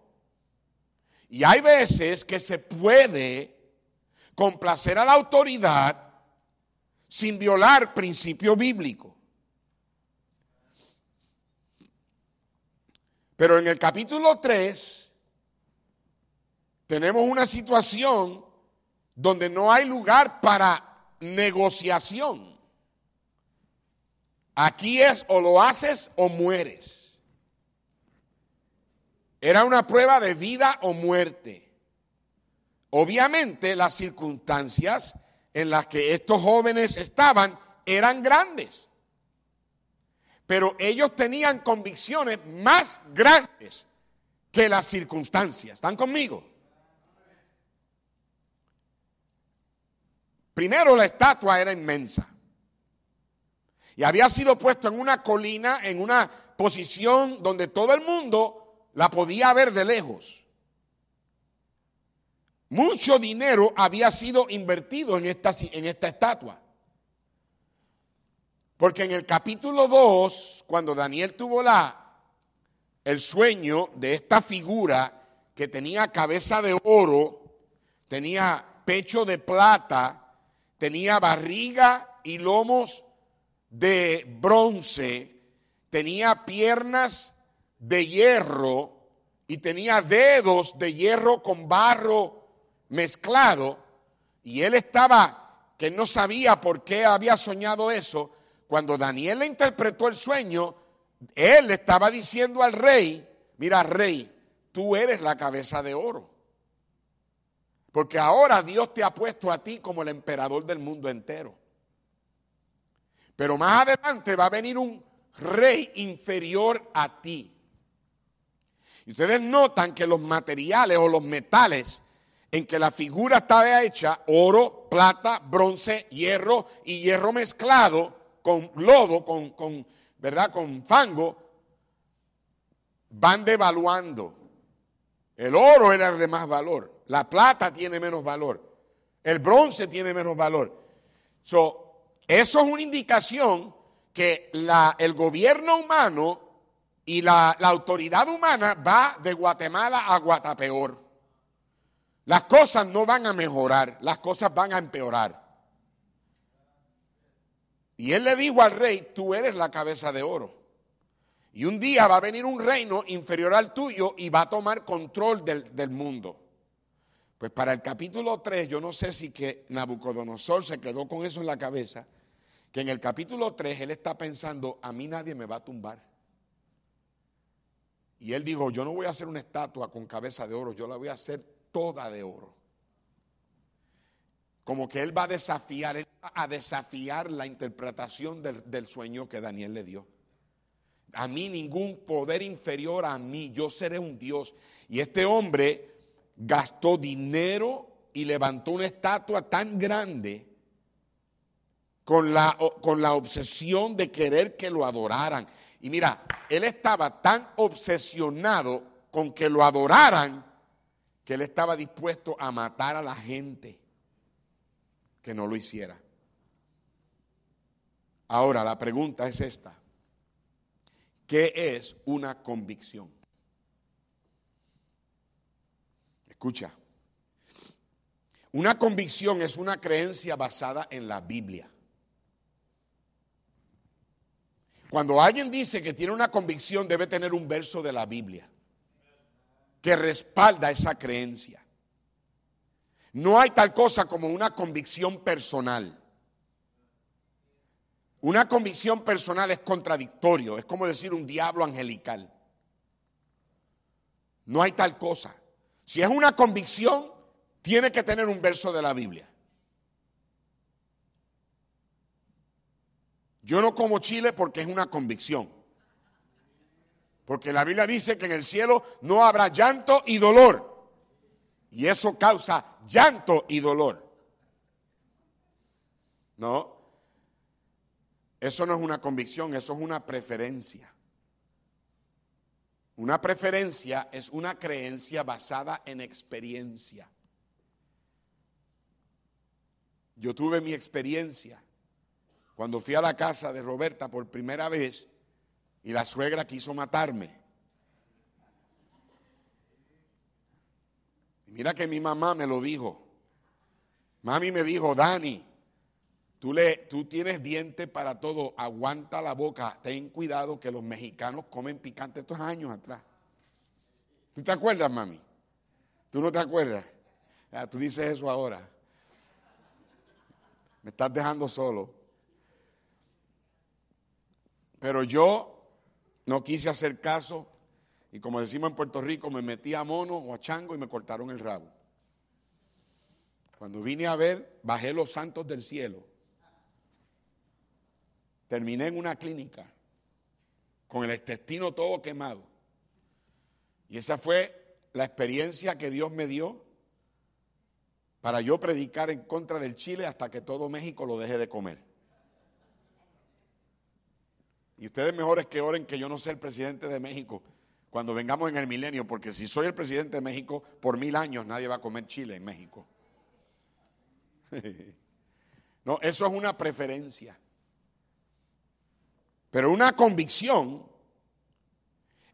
Speaker 1: Y hay veces que se puede complacer a la autoridad sin violar principio bíblico. Pero en el capítulo 3 tenemos una situación donde no hay lugar para negociación. Aquí es o lo haces o mueres. Era una prueba de vida o muerte. Obviamente las circunstancias en las que estos jóvenes estaban eran grandes. Pero ellos tenían convicciones más grandes que las circunstancias. ¿Están conmigo? Primero la estatua era inmensa y había sido puesto en una colina, en una posición donde todo el mundo la podía ver de lejos. Mucho dinero había sido invertido en esta, en esta estatua. Porque en el capítulo 2, cuando Daniel tuvo la, el sueño de esta figura que tenía cabeza de oro, tenía pecho de plata, tenía barriga y lomos de bronce, tenía piernas de hierro y tenía dedos de hierro con barro mezclado. Y él estaba, que no sabía por qué había soñado eso. Cuando Daniel le interpretó el sueño, él estaba diciendo al rey, mira rey, tú eres la cabeza de oro. Porque ahora Dios te ha puesto a ti como el emperador del mundo entero. Pero más adelante va a venir un rey inferior a ti. Y ustedes notan que los materiales o los metales en que la figura estaba hecha, oro, plata, bronce, hierro y hierro mezclado con lodo, con, con ¿verdad? Con fango, van devaluando. El oro era de más valor. La plata tiene menos valor. El bronce tiene menos valor. eso es una indicación que el gobierno humano y la, la autoridad humana va de Guatemala a Guatapeor. Las cosas no van a mejorar, las cosas van a empeorar. Y él le dijo al rey, tú eres la cabeza de oro. Y un día va a venir un reino inferior al tuyo y va a tomar control del, mundo. Pues para el capítulo 3, yo no sé si que Nabucodonosor se quedó con eso en la cabeza, que en el capítulo 3 él está pensando, a mí nadie me va a tumbar. Y él dijo, yo no voy a hacer una estatua con cabeza de oro, yo la voy a hacer toda de oro. Como que él va a desafiar, a desafiar la interpretación del, del sueño que Daniel le dio. A mí ningún poder inferior a mí, yo seré un Dios. Y este hombre gastó dinero y levantó una estatua tan grande con la, con la obsesión de querer que lo adoraran. Y mira, él estaba tan obsesionado con que lo adoraran que él estaba dispuesto a matar a la gente que no lo hiciera. Ahora, la pregunta es esta. ¿Qué es una convicción? Escucha. Una convicción es una creencia basada en la Biblia. Cuando alguien dice que tiene una convicción, debe tener un verso de la Biblia que respalda esa creencia. No hay tal cosa como una convicción personal. Una convicción personal es contradictorio, es como decir un diablo angelical. No hay tal cosa. Si es una convicción, tiene que tener un verso de la Biblia. Yo no como chile porque es una convicción. Porque la Biblia dice que en el cielo no habrá llanto y dolor. Y eso causa llanto y dolor. No, eso no es una convicción, eso es una preferencia. Una preferencia es una creencia basada en experiencia. Yo tuve mi experiencia cuando fui a la casa de Roberta por primera vez y la suegra quiso matarme. Y mira que mi mamá me lo dijo. Mami me dijo, Dani, tú, le, tú tienes dientes para todo, aguanta la boca, ten cuidado que los mexicanos comen picante estos años atrás. ¿Tú te acuerdas, mami? ¿Tú no te acuerdas? Ah, tú dices eso ahora. Me estás dejando solo. Pero yo no quise hacer caso y como decimos en Puerto Rico, me metí a mono o a chango y me cortaron el rabo. Cuando vine a ver, bajé los santos del cielo. Terminé en una clínica con el intestino todo quemado. Y esa fue la experiencia que Dios me dio para yo predicar en contra del Chile hasta que todo México lo deje de comer. Y ustedes mejores que oren que yo no sea el presidente de México cuando vengamos en el milenio, porque si soy el presidente de México, por mil años nadie va a comer chile en México. (laughs) no, eso es una preferencia. Pero una convicción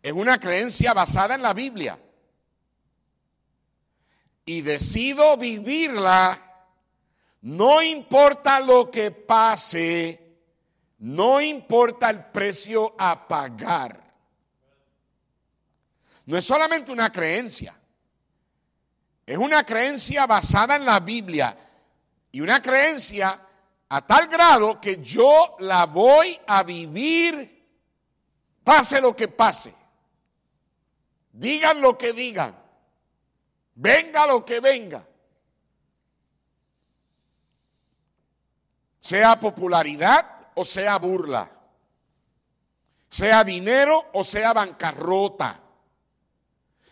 Speaker 1: es una creencia basada en la Biblia. Y decido vivirla, no importa lo que pase no importa el precio a pagar. No es solamente una creencia, es una creencia basada en la Biblia y una creencia a tal grado que yo la voy a vivir pase lo que pase. Digan lo que digan. Venga lo que venga. Sea popularidad, o sea burla, sea dinero o sea bancarrota,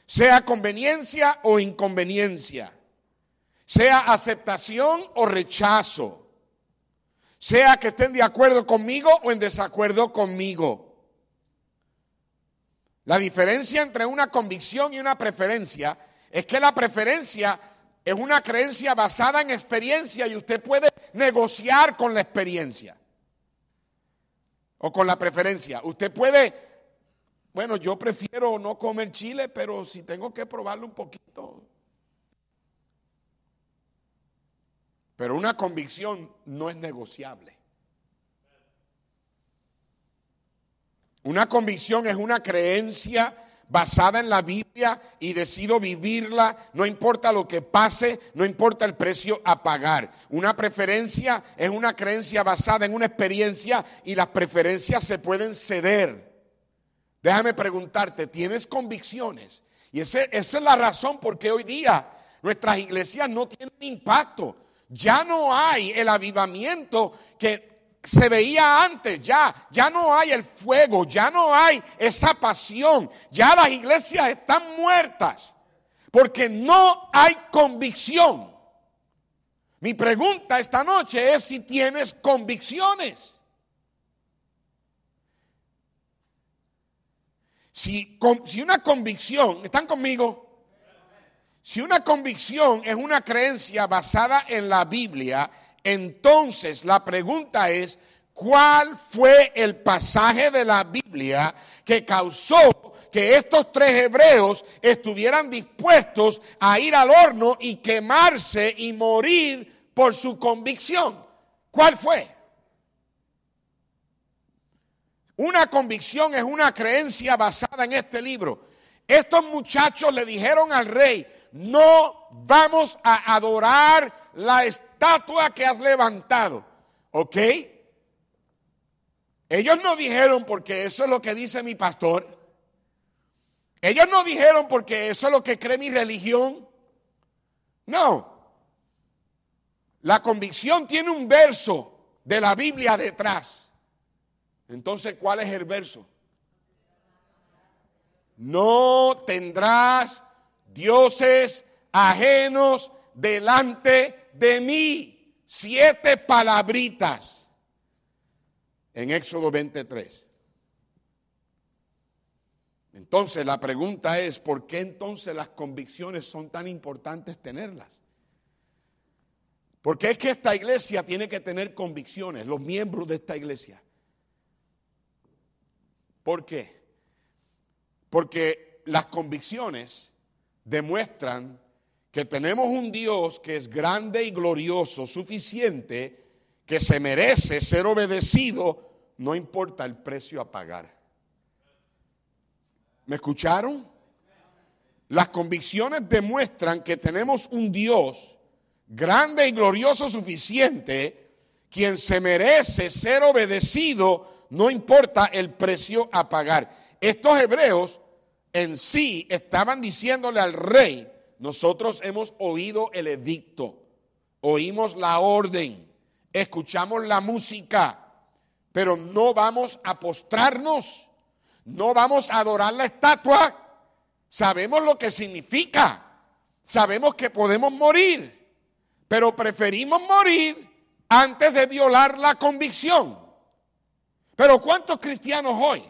Speaker 1: sea conveniencia o inconveniencia, sea aceptación o rechazo, sea que estén de acuerdo conmigo o en desacuerdo conmigo. La diferencia entre una convicción y una preferencia es que la preferencia es una creencia basada en experiencia y usted puede negociar con la experiencia. O con la preferencia. Usted puede, bueno, yo prefiero no comer chile, pero si tengo que probarlo un poquito. Pero una convicción no es negociable. Una convicción es una creencia basada en la Biblia y decido vivirla, no importa lo que pase, no importa el precio a pagar. Una preferencia es una creencia basada en una experiencia y las preferencias se pueden ceder. Déjame preguntarte, ¿tienes convicciones? Y esa es la razón por qué hoy día nuestras iglesias no tienen impacto. Ya no hay el avivamiento que se veía antes, ya, ya no hay el fuego, ya no hay esa pasión, ya las iglesias están muertas, porque no hay convicción. Mi pregunta esta noche es si tienes convicciones. Si, si una convicción, ¿están conmigo? Si una convicción es una creencia basada en la Biblia, entonces la pregunta es, ¿cuál fue el pasaje de la Biblia que causó que estos tres hebreos estuvieran dispuestos a ir al horno y quemarse y morir por su convicción? ¿Cuál fue? Una convicción es una creencia basada en este libro. Estos muchachos le dijeron al rey, no vamos a adorar la estatua que has levantado. ¿Ok? Ellos no dijeron porque eso es lo que dice mi pastor. Ellos no dijeron porque eso es lo que cree mi religión. No. La convicción tiene un verso de la Biblia detrás. Entonces, ¿cuál es el verso? No tendrás dioses ajenos delante de mí. Siete palabritas en Éxodo 23. Entonces la pregunta es, ¿por qué entonces las convicciones son tan importantes tenerlas? Porque es que esta iglesia tiene que tener convicciones, los miembros de esta iglesia. ¿Por qué? Porque las convicciones demuestran que tenemos un Dios que es grande y glorioso, suficiente, que se merece ser obedecido, no importa el precio a pagar. ¿Me escucharon? Las convicciones demuestran que tenemos un Dios grande y glorioso suficiente, quien se merece ser obedecido, no importa el precio a pagar. Estos hebreos en sí estaban diciéndole al rey, nosotros hemos oído el edicto, oímos la orden, escuchamos la música, pero no vamos a postrarnos, no vamos a adorar la estatua. Sabemos lo que significa, sabemos que podemos morir, pero preferimos morir antes de violar la convicción. Pero ¿cuántos cristianos hoy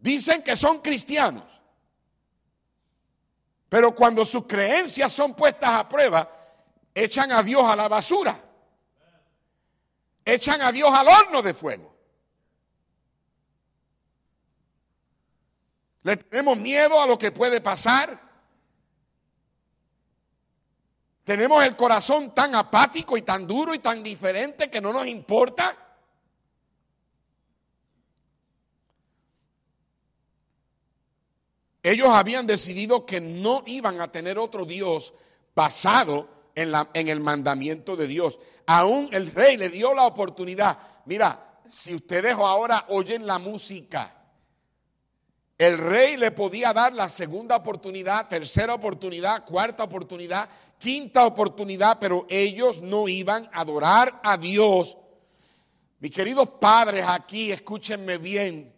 Speaker 1: dicen que son cristianos? Pero cuando sus creencias son puestas a prueba, echan a Dios a la basura. Echan a Dios al horno de fuego. Le tenemos miedo a lo que puede pasar. Tenemos el corazón tan apático y tan duro y tan diferente que no nos importa. Ellos habían decidido que no iban a tener otro Dios basado en, la, en el mandamiento de Dios. Aún el rey le dio la oportunidad. Mira, si ustedes ahora oyen la música, el rey le podía dar la segunda oportunidad, tercera oportunidad, cuarta oportunidad, quinta oportunidad, pero ellos no iban a adorar a Dios. Mis queridos padres aquí, escúchenme bien,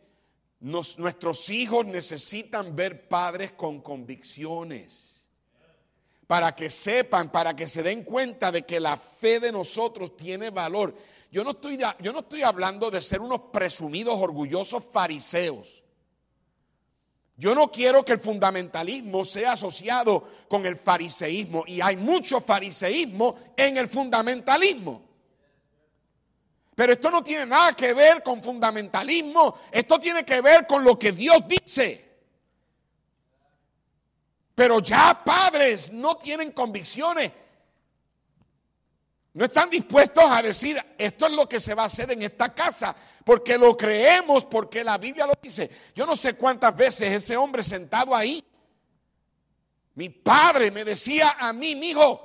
Speaker 1: nuestros hijos necesitan ver padres con convicciones para que sepan, para que se den cuenta de que la fe de nosotros tiene valor. Yo no estoy, yo no estoy hablando de ser unos presumidos, orgullosos fariseos. Yo no quiero que el fundamentalismo sea asociado con el fariseísmo y hay mucho fariseísmo en el fundamentalismo. Pero esto no tiene nada que ver con fundamentalismo, esto tiene que ver con lo que Dios dice. Pero ya padres no tienen convicciones. No están dispuestos a decir, esto es lo que se va a hacer en esta casa, porque lo creemos, porque la Biblia lo dice. Yo no sé cuántas veces ese hombre sentado ahí, mi padre me decía a mí, mi hijo,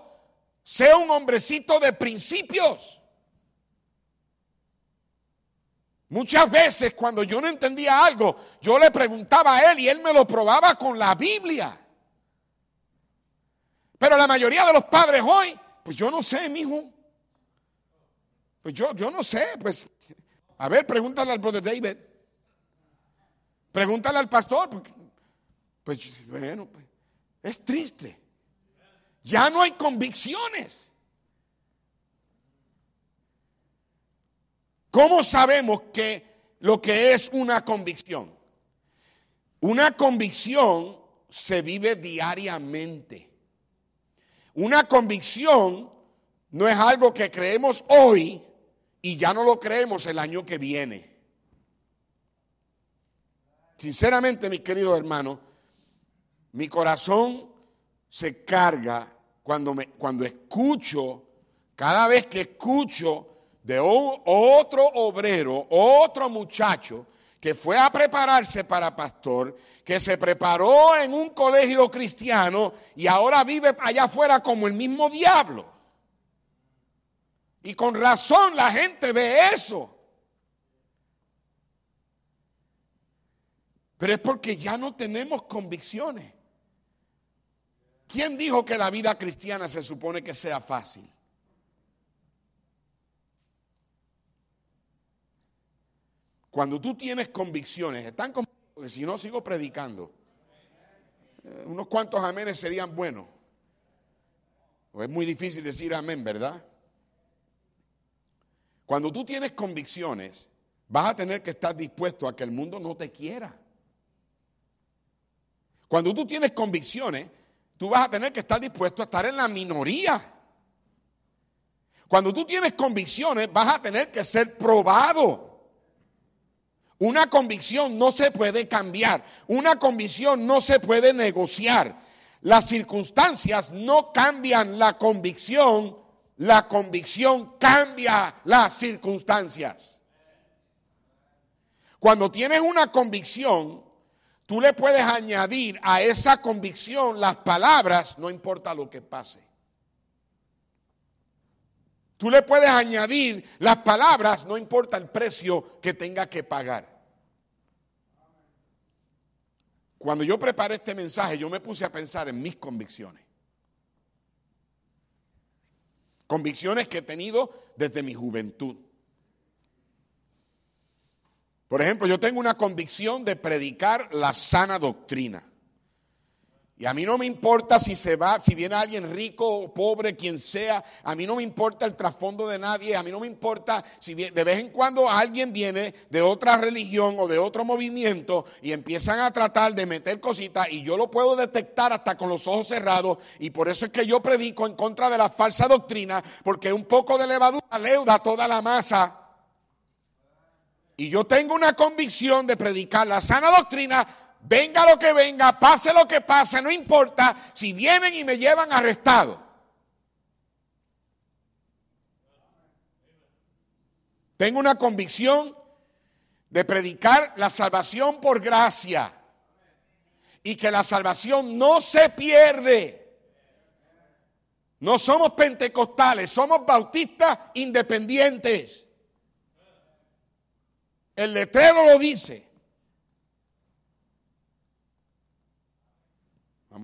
Speaker 1: sea un hombrecito de principios. Muchas veces cuando yo no entendía algo, yo le preguntaba a él y él me lo probaba con la Biblia. Pero la mayoría de los padres hoy, pues yo no sé, mi hijo. Pues yo, yo no sé, pues, a ver, pregúntale al brother David. Pregúntale al pastor. Pues bueno, pues, es triste. Ya no hay convicciones. ¿Cómo sabemos que lo que es una convicción? Una convicción se vive diariamente. Una convicción no es algo que creemos hoy y ya no lo creemos el año que viene. Sinceramente, mis queridos hermanos, mi corazón se carga cuando, me, cuando escucho, cada vez que escucho de otro obrero, otro muchacho que fue a prepararse para pastor, que se preparó en un colegio cristiano y ahora vive allá afuera como el mismo diablo. Y con razón la gente ve eso. Pero es porque ya no tenemos convicciones. ¿Quién dijo que la vida cristiana se supone que sea fácil? Cuando tú tienes convicciones, están porque si no sigo predicando. Eh, unos cuantos amenes serían buenos. es muy difícil decir amén, ¿verdad? Cuando tú tienes convicciones, vas a tener que estar dispuesto a que el mundo no te quiera. Cuando tú tienes convicciones, tú vas a tener que estar dispuesto a estar en la minoría. Cuando tú tienes convicciones, vas a tener que ser probado. Una convicción no se puede cambiar, una convicción no se puede negociar. Las circunstancias no cambian la convicción, la convicción cambia las circunstancias. Cuando tienes una convicción, tú le puedes añadir a esa convicción las palabras, no importa lo que pase. Tú le puedes añadir las palabras, no importa el precio que tenga que pagar. Cuando yo preparé este mensaje, yo me puse a pensar en mis convicciones. Convicciones que he tenido desde mi juventud. Por ejemplo, yo tengo una convicción de predicar la sana doctrina. Y a mí no me importa si se va, si viene alguien rico o pobre, quien sea. A mí no me importa el trasfondo de nadie. A mí no me importa si de vez en cuando alguien viene de otra religión o de otro movimiento y empiezan a tratar de meter cositas y yo lo puedo detectar hasta con los ojos cerrados. Y por eso es que yo predico en contra de la falsa doctrina, porque un poco de levadura leuda toda la masa. Y yo tengo una convicción de predicar la sana doctrina venga lo que venga, pase lo que pase, no importa si vienen y me llevan arrestado. Tengo una convicción de predicar la salvación por gracia y que la salvación no se pierde. No somos pentecostales, somos bautistas independientes. El letrero lo dice.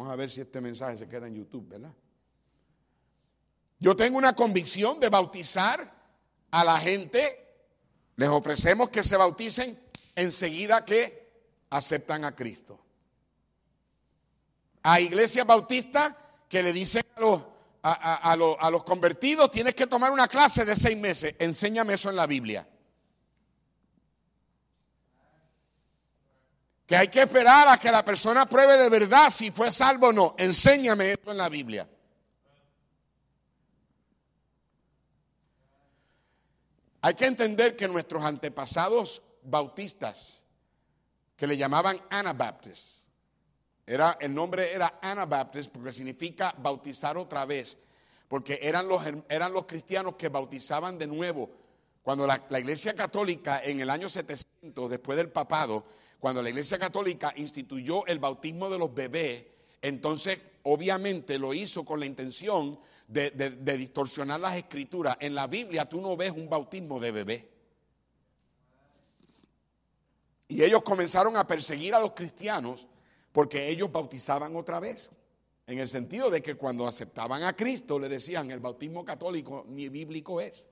Speaker 1: A ver si este mensaje se queda en YouTube, ¿verdad? Yo tengo una convicción de bautizar a la gente. Les ofrecemos que se bauticen enseguida que aceptan a Cristo. A iglesias bautistas que le dicen a los, a, a los convertidos, tienes que tomar una clase de seis meses. Enséñame eso en la Biblia. Que hay que esperar a que la persona pruebe de verdad si fue salvo o no. Enséñame eso en la Biblia. Hay que entender que nuestros antepasados bautistas, que le llamaban Anabaptists, era, el nombre era Anabaptist porque significa bautizar otra vez, porque eran los, eran los cristianos que bautizaban de nuevo. Cuando la, la Iglesia Católica en el año 700, después del papado, cuando la Iglesia Católica instituyó el bautismo de los bebés, entonces obviamente lo hizo con la intención de, distorsionar las escrituras. En la Biblia tú no ves un bautismo de bebé. Y ellos comenzaron a perseguir a los cristianos porque ellos bautizaban otra vez. En el sentido de que cuando aceptaban a Cristo le decían el bautismo católico ni bíblico es.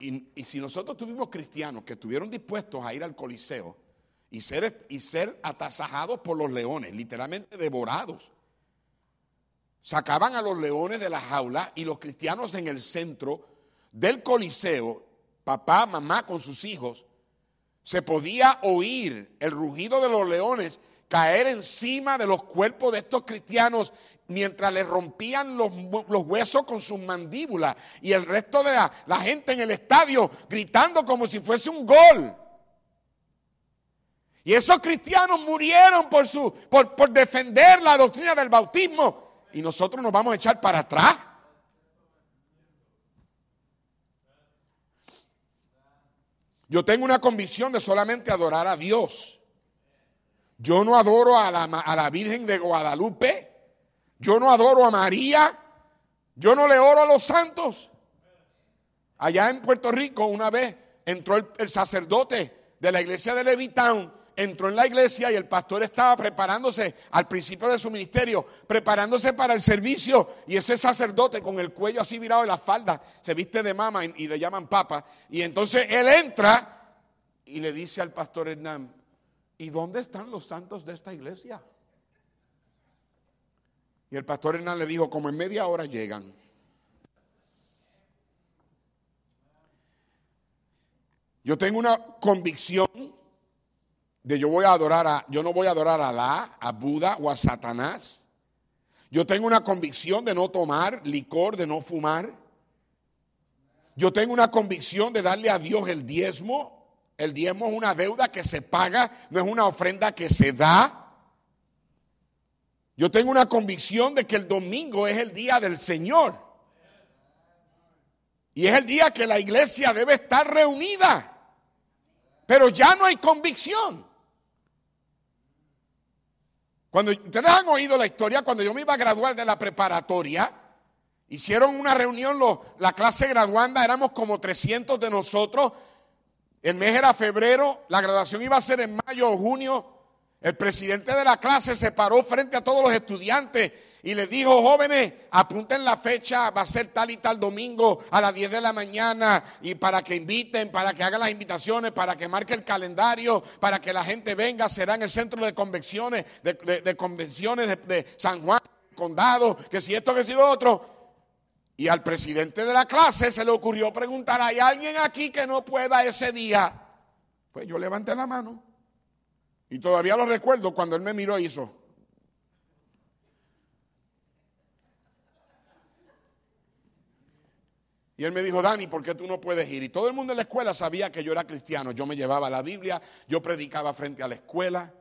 Speaker 1: Y, si nosotros tuvimos cristianos que estuvieron dispuestos a ir al Coliseo y ser, y ser atasajados por los leones, literalmente devorados, sacaban a los leones de la jaula y los cristianos en el centro del Coliseo, papá, mamá con sus hijos, se podía oír el rugido de los leones caer encima de los cuerpos de estos cristianos mientras les rompían los, huesos con sus mandíbulas y el resto de la, gente en el estadio gritando como si fuese un gol. Y esos cristianos murieron por, su, por, por defender la doctrina del bautismo y nosotros nos vamos a echar para atrás. Yo tengo una convicción de solamente adorar a Dios. Yo no adoro a la, a la Virgen de Guadalupe. Yo no adoro a María. Yo no le oro a los santos. Allá en Puerto Rico una vez entró el, sacerdote de la iglesia de Levitown, entró en la iglesia y el pastor estaba preparándose al principio de su ministerio, preparándose para el servicio y ese sacerdote con el cuello así virado de la falda, se viste de mama y, y le llaman papa. Y entonces él entra y le dice al pastor Hernán, ¿y dónde están los santos de esta iglesia? Y el pastor Hernán le dijo, como en media hora llegan. Yo tengo una convicción de yo voy a adorar a, yo no voy a adorar a Alá, a Buda o a Satanás. Yo tengo una convicción de no tomar licor, de no fumar. Yo tengo una convicción de darle a Dios el diezmo. El diezmo es una deuda que se paga, no es una ofrenda que se da. Yo tengo una convicción de que el domingo es el día del Señor. Y es el día que la iglesia debe estar reunida. Pero ya no hay convicción. Cuando ustedes han oído la historia, cuando yo me iba a graduar de la preparatoria, hicieron una reunión, la clase graduanda, éramos como 300 de nosotros. El mes era febrero, la graduación iba a ser en mayo o junio. El presidente de la clase se paró frente a todos los estudiantes y les dijo, jóvenes, apunten la fecha, va a ser tal y tal domingo a las 10 de la mañana y para que inviten, para que hagan las invitaciones, para que marque el calendario, para que la gente venga, será en el centro de convenciones, de, convenciones de, San Juan, condado, que si esto, que si lo otro. Y al presidente de la clase se le ocurrió preguntar, ¿hay alguien aquí que no pueda ese día? Pues yo levanté la mano. Y todavía lo recuerdo cuando él me miró hizo. Y él me dijo, Dani, ¿por qué tú no puedes ir? Y todo el mundo en la escuela sabía que yo era cristiano. Yo me llevaba la Biblia, yo predicaba frente a la escuela.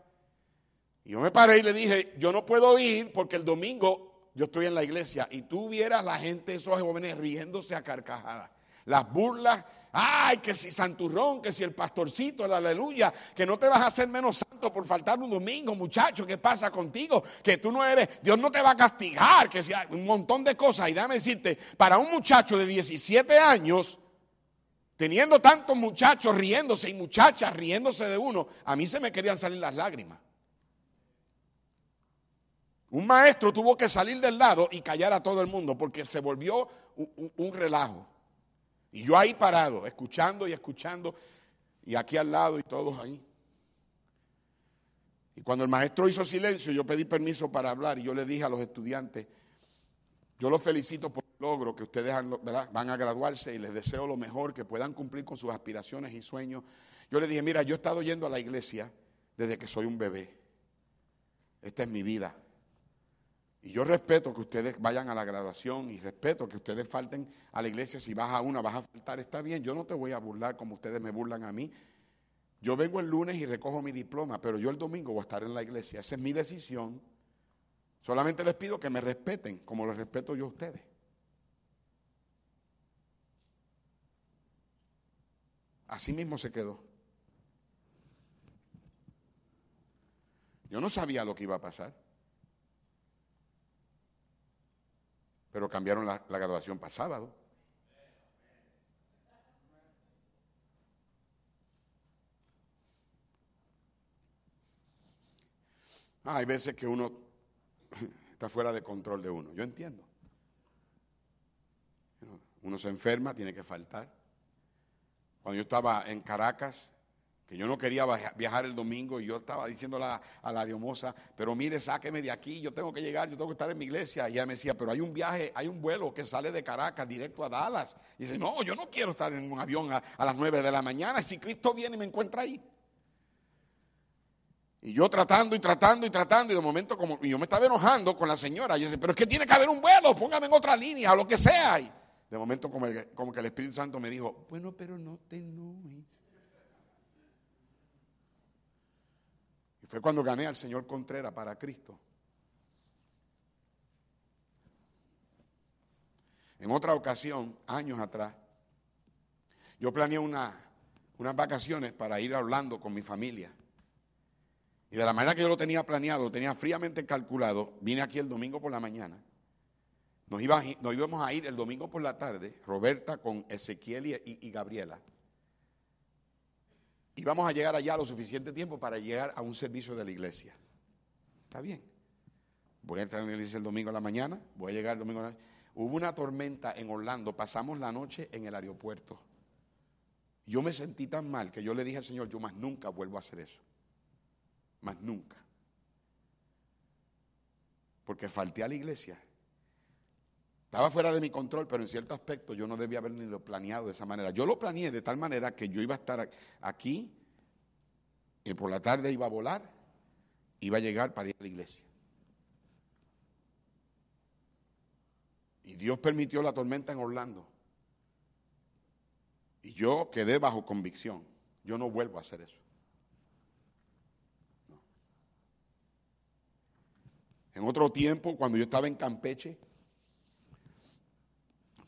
Speaker 1: Y yo me paré y le dije, yo no puedo ir porque el domingo yo estoy en la iglesia y tú vieras la gente, esos jóvenes riéndose a carcajadas las burlas. Ay, que si santurrón, que si el pastorcito, el aleluya, que no te vas a hacer menos santo por faltar un domingo, muchacho, ¿qué pasa contigo? Que tú no eres, Dios no te va a castigar, que si un montón de cosas. Y déjame decirte, para un muchacho de 17 años, teniendo tantos muchachos riéndose y muchachas riéndose de uno, a mí se me querían salir las lágrimas. Un maestro tuvo que salir del lado y callar a todo el mundo porque se volvió un relajo. Y yo ahí parado, escuchando y escuchando, y aquí al lado y todos ahí. Y cuando el maestro hizo silencio, yo pedí permiso para hablar y yo le dije a los estudiantes, yo los felicito por el logro que ustedes van a graduarse y les deseo lo mejor, que puedan cumplir con sus aspiraciones y sueños. Yo les dije, mira, yo he estado yendo a la iglesia desde que soy un bebé. Esta es mi vida. Y yo respeto que ustedes vayan a la graduación y respeto que ustedes falten a la iglesia. Si vas a una, vas a faltar, está bien. Yo no te voy a burlar como ustedes me burlan a mí. Yo vengo el lunes y recojo mi diploma, pero yo el domingo voy a estar en la iglesia. Esa es mi decisión. Solamente les pido que me respeten como los respeto yo a ustedes. Así mismo se quedó. Yo no sabía lo que iba a pasar. Pero cambiaron la, graduación para sábado. Ah, hay veces que uno (laughs) está fuera de control de uno. Yo entiendo. Uno se enferma, tiene que faltar. Cuando yo estaba en Caracas, que yo no quería viajar el domingo y yo estaba diciéndole a la ariomosa, pero mire, sáqueme de aquí, yo tengo que llegar, yo tengo que estar en mi iglesia. Y ella me decía, pero hay un viaje, hay un vuelo que sale de Caracas directo a Dallas. Y dice, no, yo no quiero estar en un avión a, las 9 de la mañana, si Cristo viene y me encuentra ahí. Y yo tratando y tratando y tratando, y de momento como yo me estaba enojando con la señora, y yo decía, pero es que tiene que haber un vuelo, póngame en otra línea, o lo que sea. Y de momento como, como que el Espíritu Santo me dijo, bueno, pero no te enojes. Fue cuando gané al señor Contreras para Cristo. En otra ocasión, años atrás, yo planeé unas vacaciones para ir a Orlando con mi familia. Y de la manera que yo lo tenía planeado, lo tenía fríamente calculado, vine aquí el domingo por la mañana. Nos, íbamos a ir el domingo por la tarde, Roberta con Ezequiel y Gabriela y vamos a llegar allá lo suficiente tiempo para llegar a un servicio de la iglesia. Está bien. Voy a entrar en la iglesia el domingo a la mañana, voy a llegar el domingo a la mañana. Hubo una tormenta en Orlando, pasamos la noche en el aeropuerto. Yo me sentí tan mal que yo le dije al Señor, yo más nunca vuelvo a hacer eso. Más nunca. Porque falté a la iglesia. Estaba fuera de mi control, pero en cierto aspecto yo no debía haber ni lo planeado de esa manera. Yo lo planeé de tal manera que yo iba a estar aquí y por la tarde iba a volar, iba a llegar para ir a la iglesia. Y Dios permitió la tormenta en Orlando. Y yo quedé bajo convicción. Yo no vuelvo a hacer eso. En otro tiempo, cuando yo estaba en Campeche,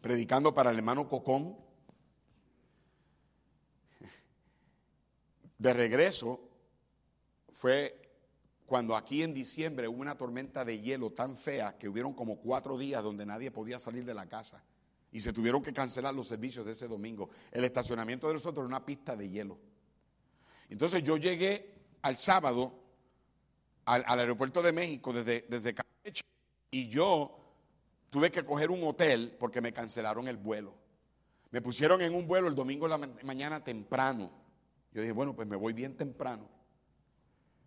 Speaker 1: predicando para el hermano Cocón. De regreso fue cuando aquí en diciembre hubo una tormenta de hielo tan fea que hubieron como cuatro días donde nadie podía salir de la casa y se tuvieron que cancelar los servicios de ese domingo. El estacionamiento de nosotros era una pista de hielo. Entonces yo llegué al sábado al, aeropuerto de México desde, desde Campeche y yo tuve que coger un hotel porque me cancelaron el vuelo. Me pusieron en un vuelo el domingo de la mañana temprano. Yo dije, bueno, pues me voy bien temprano.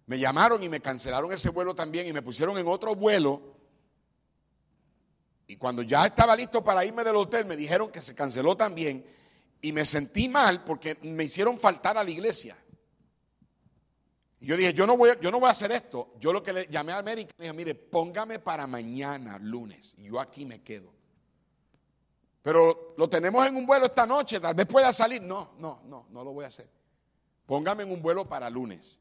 Speaker 1: Me llamaron y me cancelaron ese vuelo también y me pusieron en otro vuelo. Y cuando ya estaba listo para irme del hotel, me dijeron que se canceló también. Y me sentí mal porque me hicieron faltar a la iglesia. Y yo dije, yo no, voy yo no voy a hacer esto. Yo lo que le llamé a América, le dije, mire, póngame para mañana, lunes, y yo aquí me quedo. Pero lo tenemos en un vuelo esta noche, tal vez pueda salir. No, no, no, no lo voy a hacer. Póngame en un vuelo para lunes.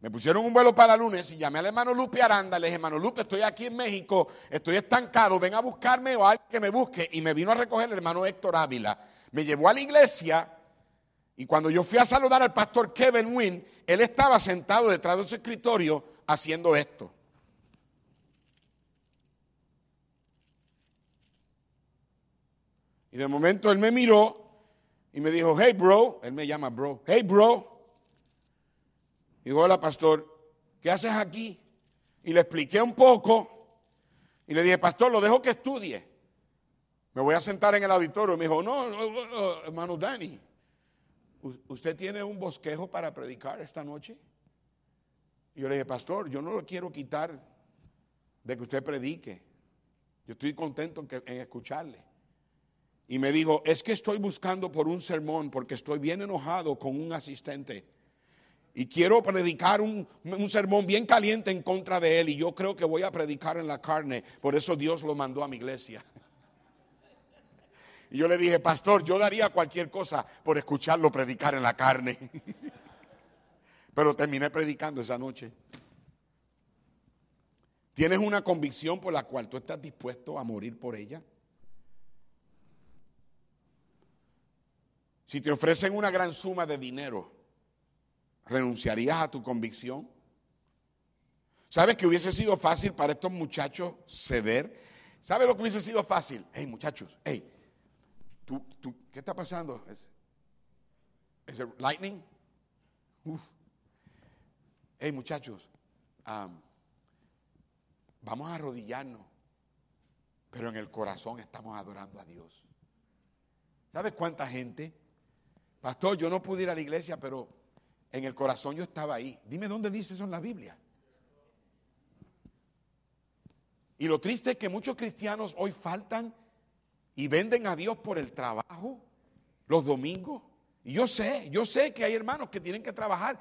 Speaker 1: Me pusieron un vuelo para lunes y llamé al hermano Lupe Aranda. Le dije, hermano Lupe, estoy aquí en México, estoy estancado, ven a buscarme o alguien que me busque. Y me vino a recoger el hermano Héctor Ávila. Me llevó a la iglesia y cuando yo fui a saludar al pastor Kevin Wynn, él estaba sentado detrás de su escritorio haciendo esto. Y de momento él me miró y me dijo, hey bro, él me llama bro, hey bro. Y digo, hola pastor, ¿qué haces aquí? Y le expliqué un poco y le dije, pastor, lo dejo que estudie. Me voy a sentar en el auditorio. Y me dijo, no, no hermano Danny, ¿usted tiene un bosquejo para predicar esta noche? Y yo le dije, pastor, yo no lo quiero quitar de que usted predique. Yo estoy contento en, escucharle. Y me dijo, es que estoy buscando por un sermón porque estoy bien enojado con un asistente. y quiero predicar un, sermón bien caliente en contra de él y yo creo que voy a predicar en la carne, por eso Dios lo mandó a mi iglesia. (laughs) Y yo le dije, pastor, yo daría cualquier cosa por escucharlo predicar en la carne. (laughs) Pero terminé predicando esa noche. ¿Tienes una convicción por la cual tú estás dispuesto a morir por ella? Si te ofrecen una gran suma de dinero, ¿renunciarías a tu convicción? ¿Sabes que hubiese sido fácil para estos muchachos ceder? ¿Sabes lo que hubiese sido fácil? Hey, muchachos, hey, ¿tú, tú, ¿qué está pasando? ¿Es, el lightning? Uf. Hey, muchachos, vamos a arrodillarnos, pero en el corazón estamos adorando a Dios. ¿Sabes cuánta gente? Pastor, yo no pude ir a la iglesia, pero en el corazón yo estaba ahí. Dime dónde dice eso en la Biblia. Y lo triste es que muchos cristianos hoy faltan y venden a Dios por el trabajo los domingos. Y yo sé, yo sé que hay hermanos que tienen que trabajar,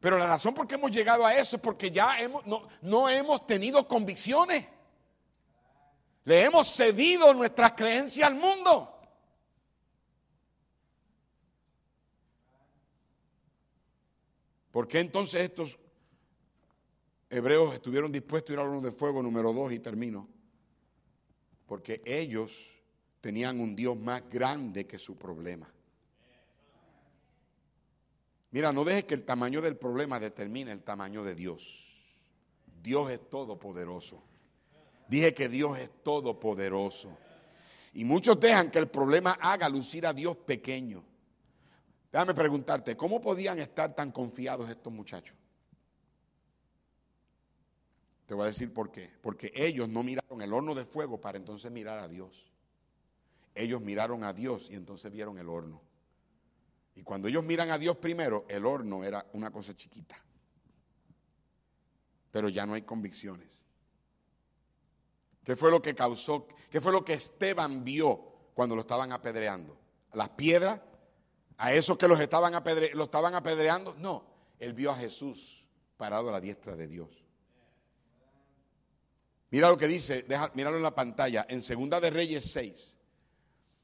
Speaker 1: pero la razón por qué hemos llegado a eso es porque ya hemos, no, hemos tenido convicciones. Le hemos cedido nuestras creencias al mundo. ¿Por qué entonces estos hebreos estuvieron dispuestos a ir al horno de fuego número dos y termino? Porque ellos tenían un Dios más grande que su problema. Mira, no dejes que el tamaño del problema determine el tamaño de Dios. Dios es todopoderoso. Dije que Dios es todopoderoso. Y muchos dejan que el problema haga lucir a Dios pequeño. Déjame preguntarte, ¿cómo podían estar tan confiados estos muchachos? Te voy a decir por qué. Porque ellos no miraron el horno de fuego para entonces mirar a Dios. Ellos miraron a Dios y entonces vieron el horno. Y cuando ellos miran a Dios primero, el horno era una cosa chiquita. Pero ya no hay convicciones. ¿Qué fue lo que causó? ¿Qué fue lo que Esteban vio cuando lo estaban apedreando? ¿Las piedras? ¿A esos que los estaban, lo estaban apedreando? No, él vio a Jesús parado a la diestra de Dios. Mira lo que dice, deja, míralo en la pantalla, en Segunda de Reyes 6.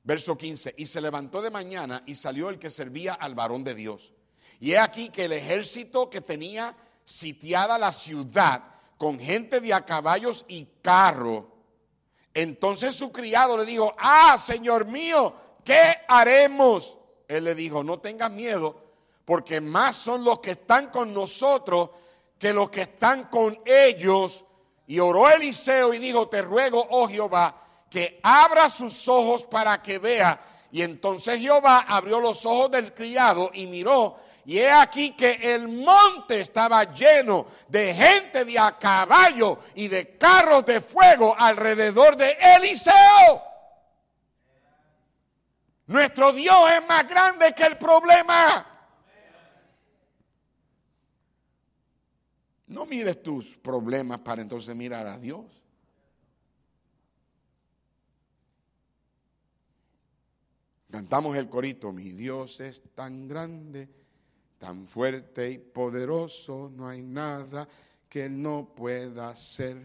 Speaker 1: Verso 15, y se levantó de mañana y salió el que servía al varón de Dios. Y he aquí que el ejército que tenía sitiada la ciudad con gente de a caballos y carro, entonces su criado le dijo, ah, Señor mío, ¿qué haremos? Él le dijo, no tengas miedo, porque más son los que están con nosotros que los que están con ellos. Y oró Eliseo y dijo, te ruego, oh Jehová, que abra sus ojos para que vea. Y entonces Jehová abrió los ojos del criado y miró. Y he aquí que el monte estaba lleno de gente de a caballo y de carros de fuego alrededor de Eliseo. Nuestro Dios es más grande que el problema. No mires tus problemas para entonces mirar a Dios. Cantamos el corito, mi Dios es tan grande, tan fuerte y poderoso, no hay nada que Él no pueda hacer.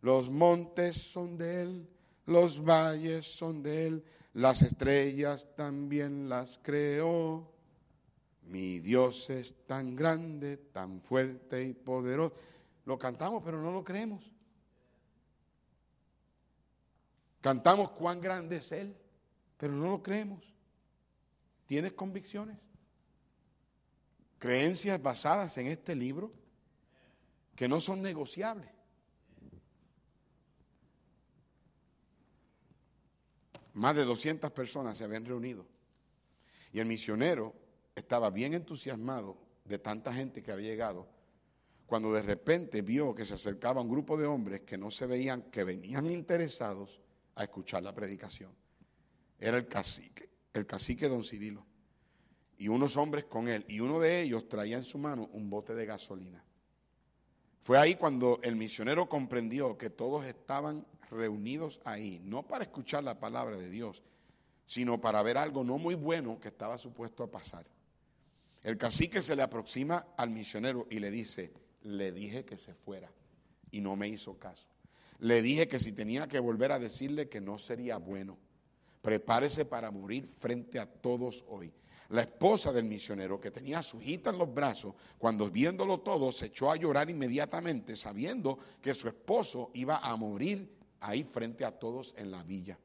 Speaker 1: Los montes son de Él, los valles son de Él, las estrellas también las creó. Mi Dios es tan grande, tan fuerte y poderoso. Lo cantamos, pero no lo creemos. Cantamos cuán grande es Él, pero no lo creemos. ¿Tienes convicciones? Creencias basadas en este libro que no son negociables. Más de 200 personas se habían reunido. Y el misionero estaba bien entusiasmado de tanta gente que había llegado, cuando de repente vio que se acercaba un grupo de hombres que no se veían, que venían interesados a escuchar la predicación. Era el cacique, el cacique don Cirilo. Y unos hombres con él. Y uno de ellos traía en su mano un bote de gasolina. Fue ahí cuando el misionero comprendió que todos estaban reunidos ahí, no para escuchar la palabra de Dios, sino para ver algo no muy bueno que estaba supuesto a pasar. El cacique se le aproxima al misionero y le dice, le dije que se fuera y no me hizo caso. Le dije que si tenía que volver a decirle que no sería bueno, prepárese para morir frente a todos hoy. La esposa del misionero, que tenía su hijita en los brazos, cuando viéndolo todo, se echó a llorar inmediatamente, sabiendo que su esposo iba a morir ahí frente a todos en la villa.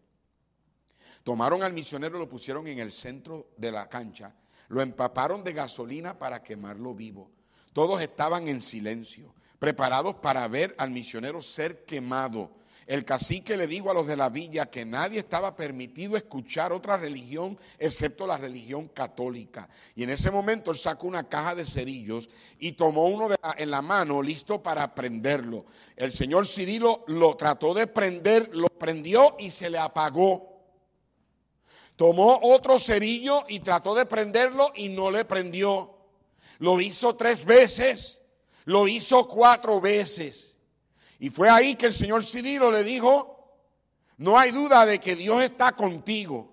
Speaker 1: Tomaron al misionero, lo pusieron en el centro de la cancha, lo empaparon de gasolina para quemarlo vivo. Todos estaban en silencio, preparados para ver al misionero ser quemado. El cacique le dijo a los de la villa que nadie estaba permitido escuchar otra religión excepto la religión católica. Y en ese momento él sacó una caja de cerillos y tomó uno en la mano listo para prenderlo. El señor Cirilo lo trató de prender, lo prendió y se le apagó. Tomó otro cerillo y trató de prenderlo y no le prendió. Lo hizo tres veces, lo hizo cuatro veces. Y fue ahí que el señor Cirilo le dijo, no hay duda de que Dios está contigo.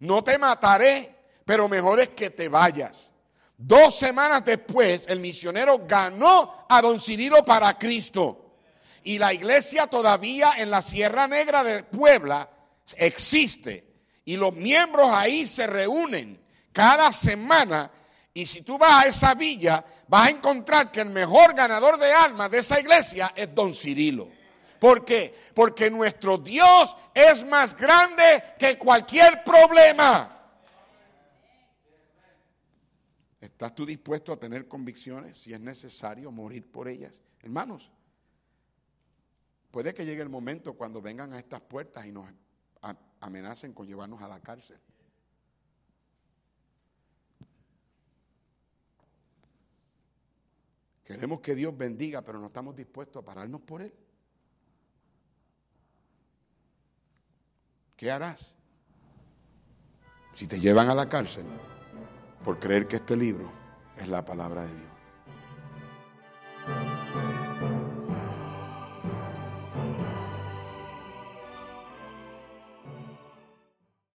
Speaker 1: No te mataré, pero mejor es que te vayas. Dos semanas después, el misionero ganó a don Cirilo para Cristo. Y la iglesia todavía en la Sierra Negra de Puebla existe y los miembros ahí se reúnen cada semana y si tú vas a esa villa, vas a encontrar que el mejor ganador de almas de esa iglesia es don Cirilo. ¿Por qué? Porque nuestro Dios es más grande que cualquier problema. ¿Estás tú dispuesto a tener convicciones si es necesario morir por ellas? Hermanos, puede que llegue el momento cuando vengan a estas puertas y nos amenacen con llevarnos a la cárcel. Queremos que Dios bendiga, pero no estamos dispuestos a pararnos por Él. ¿Qué harás? Si te llevan a la cárcel por creer que este libro es la palabra de Dios.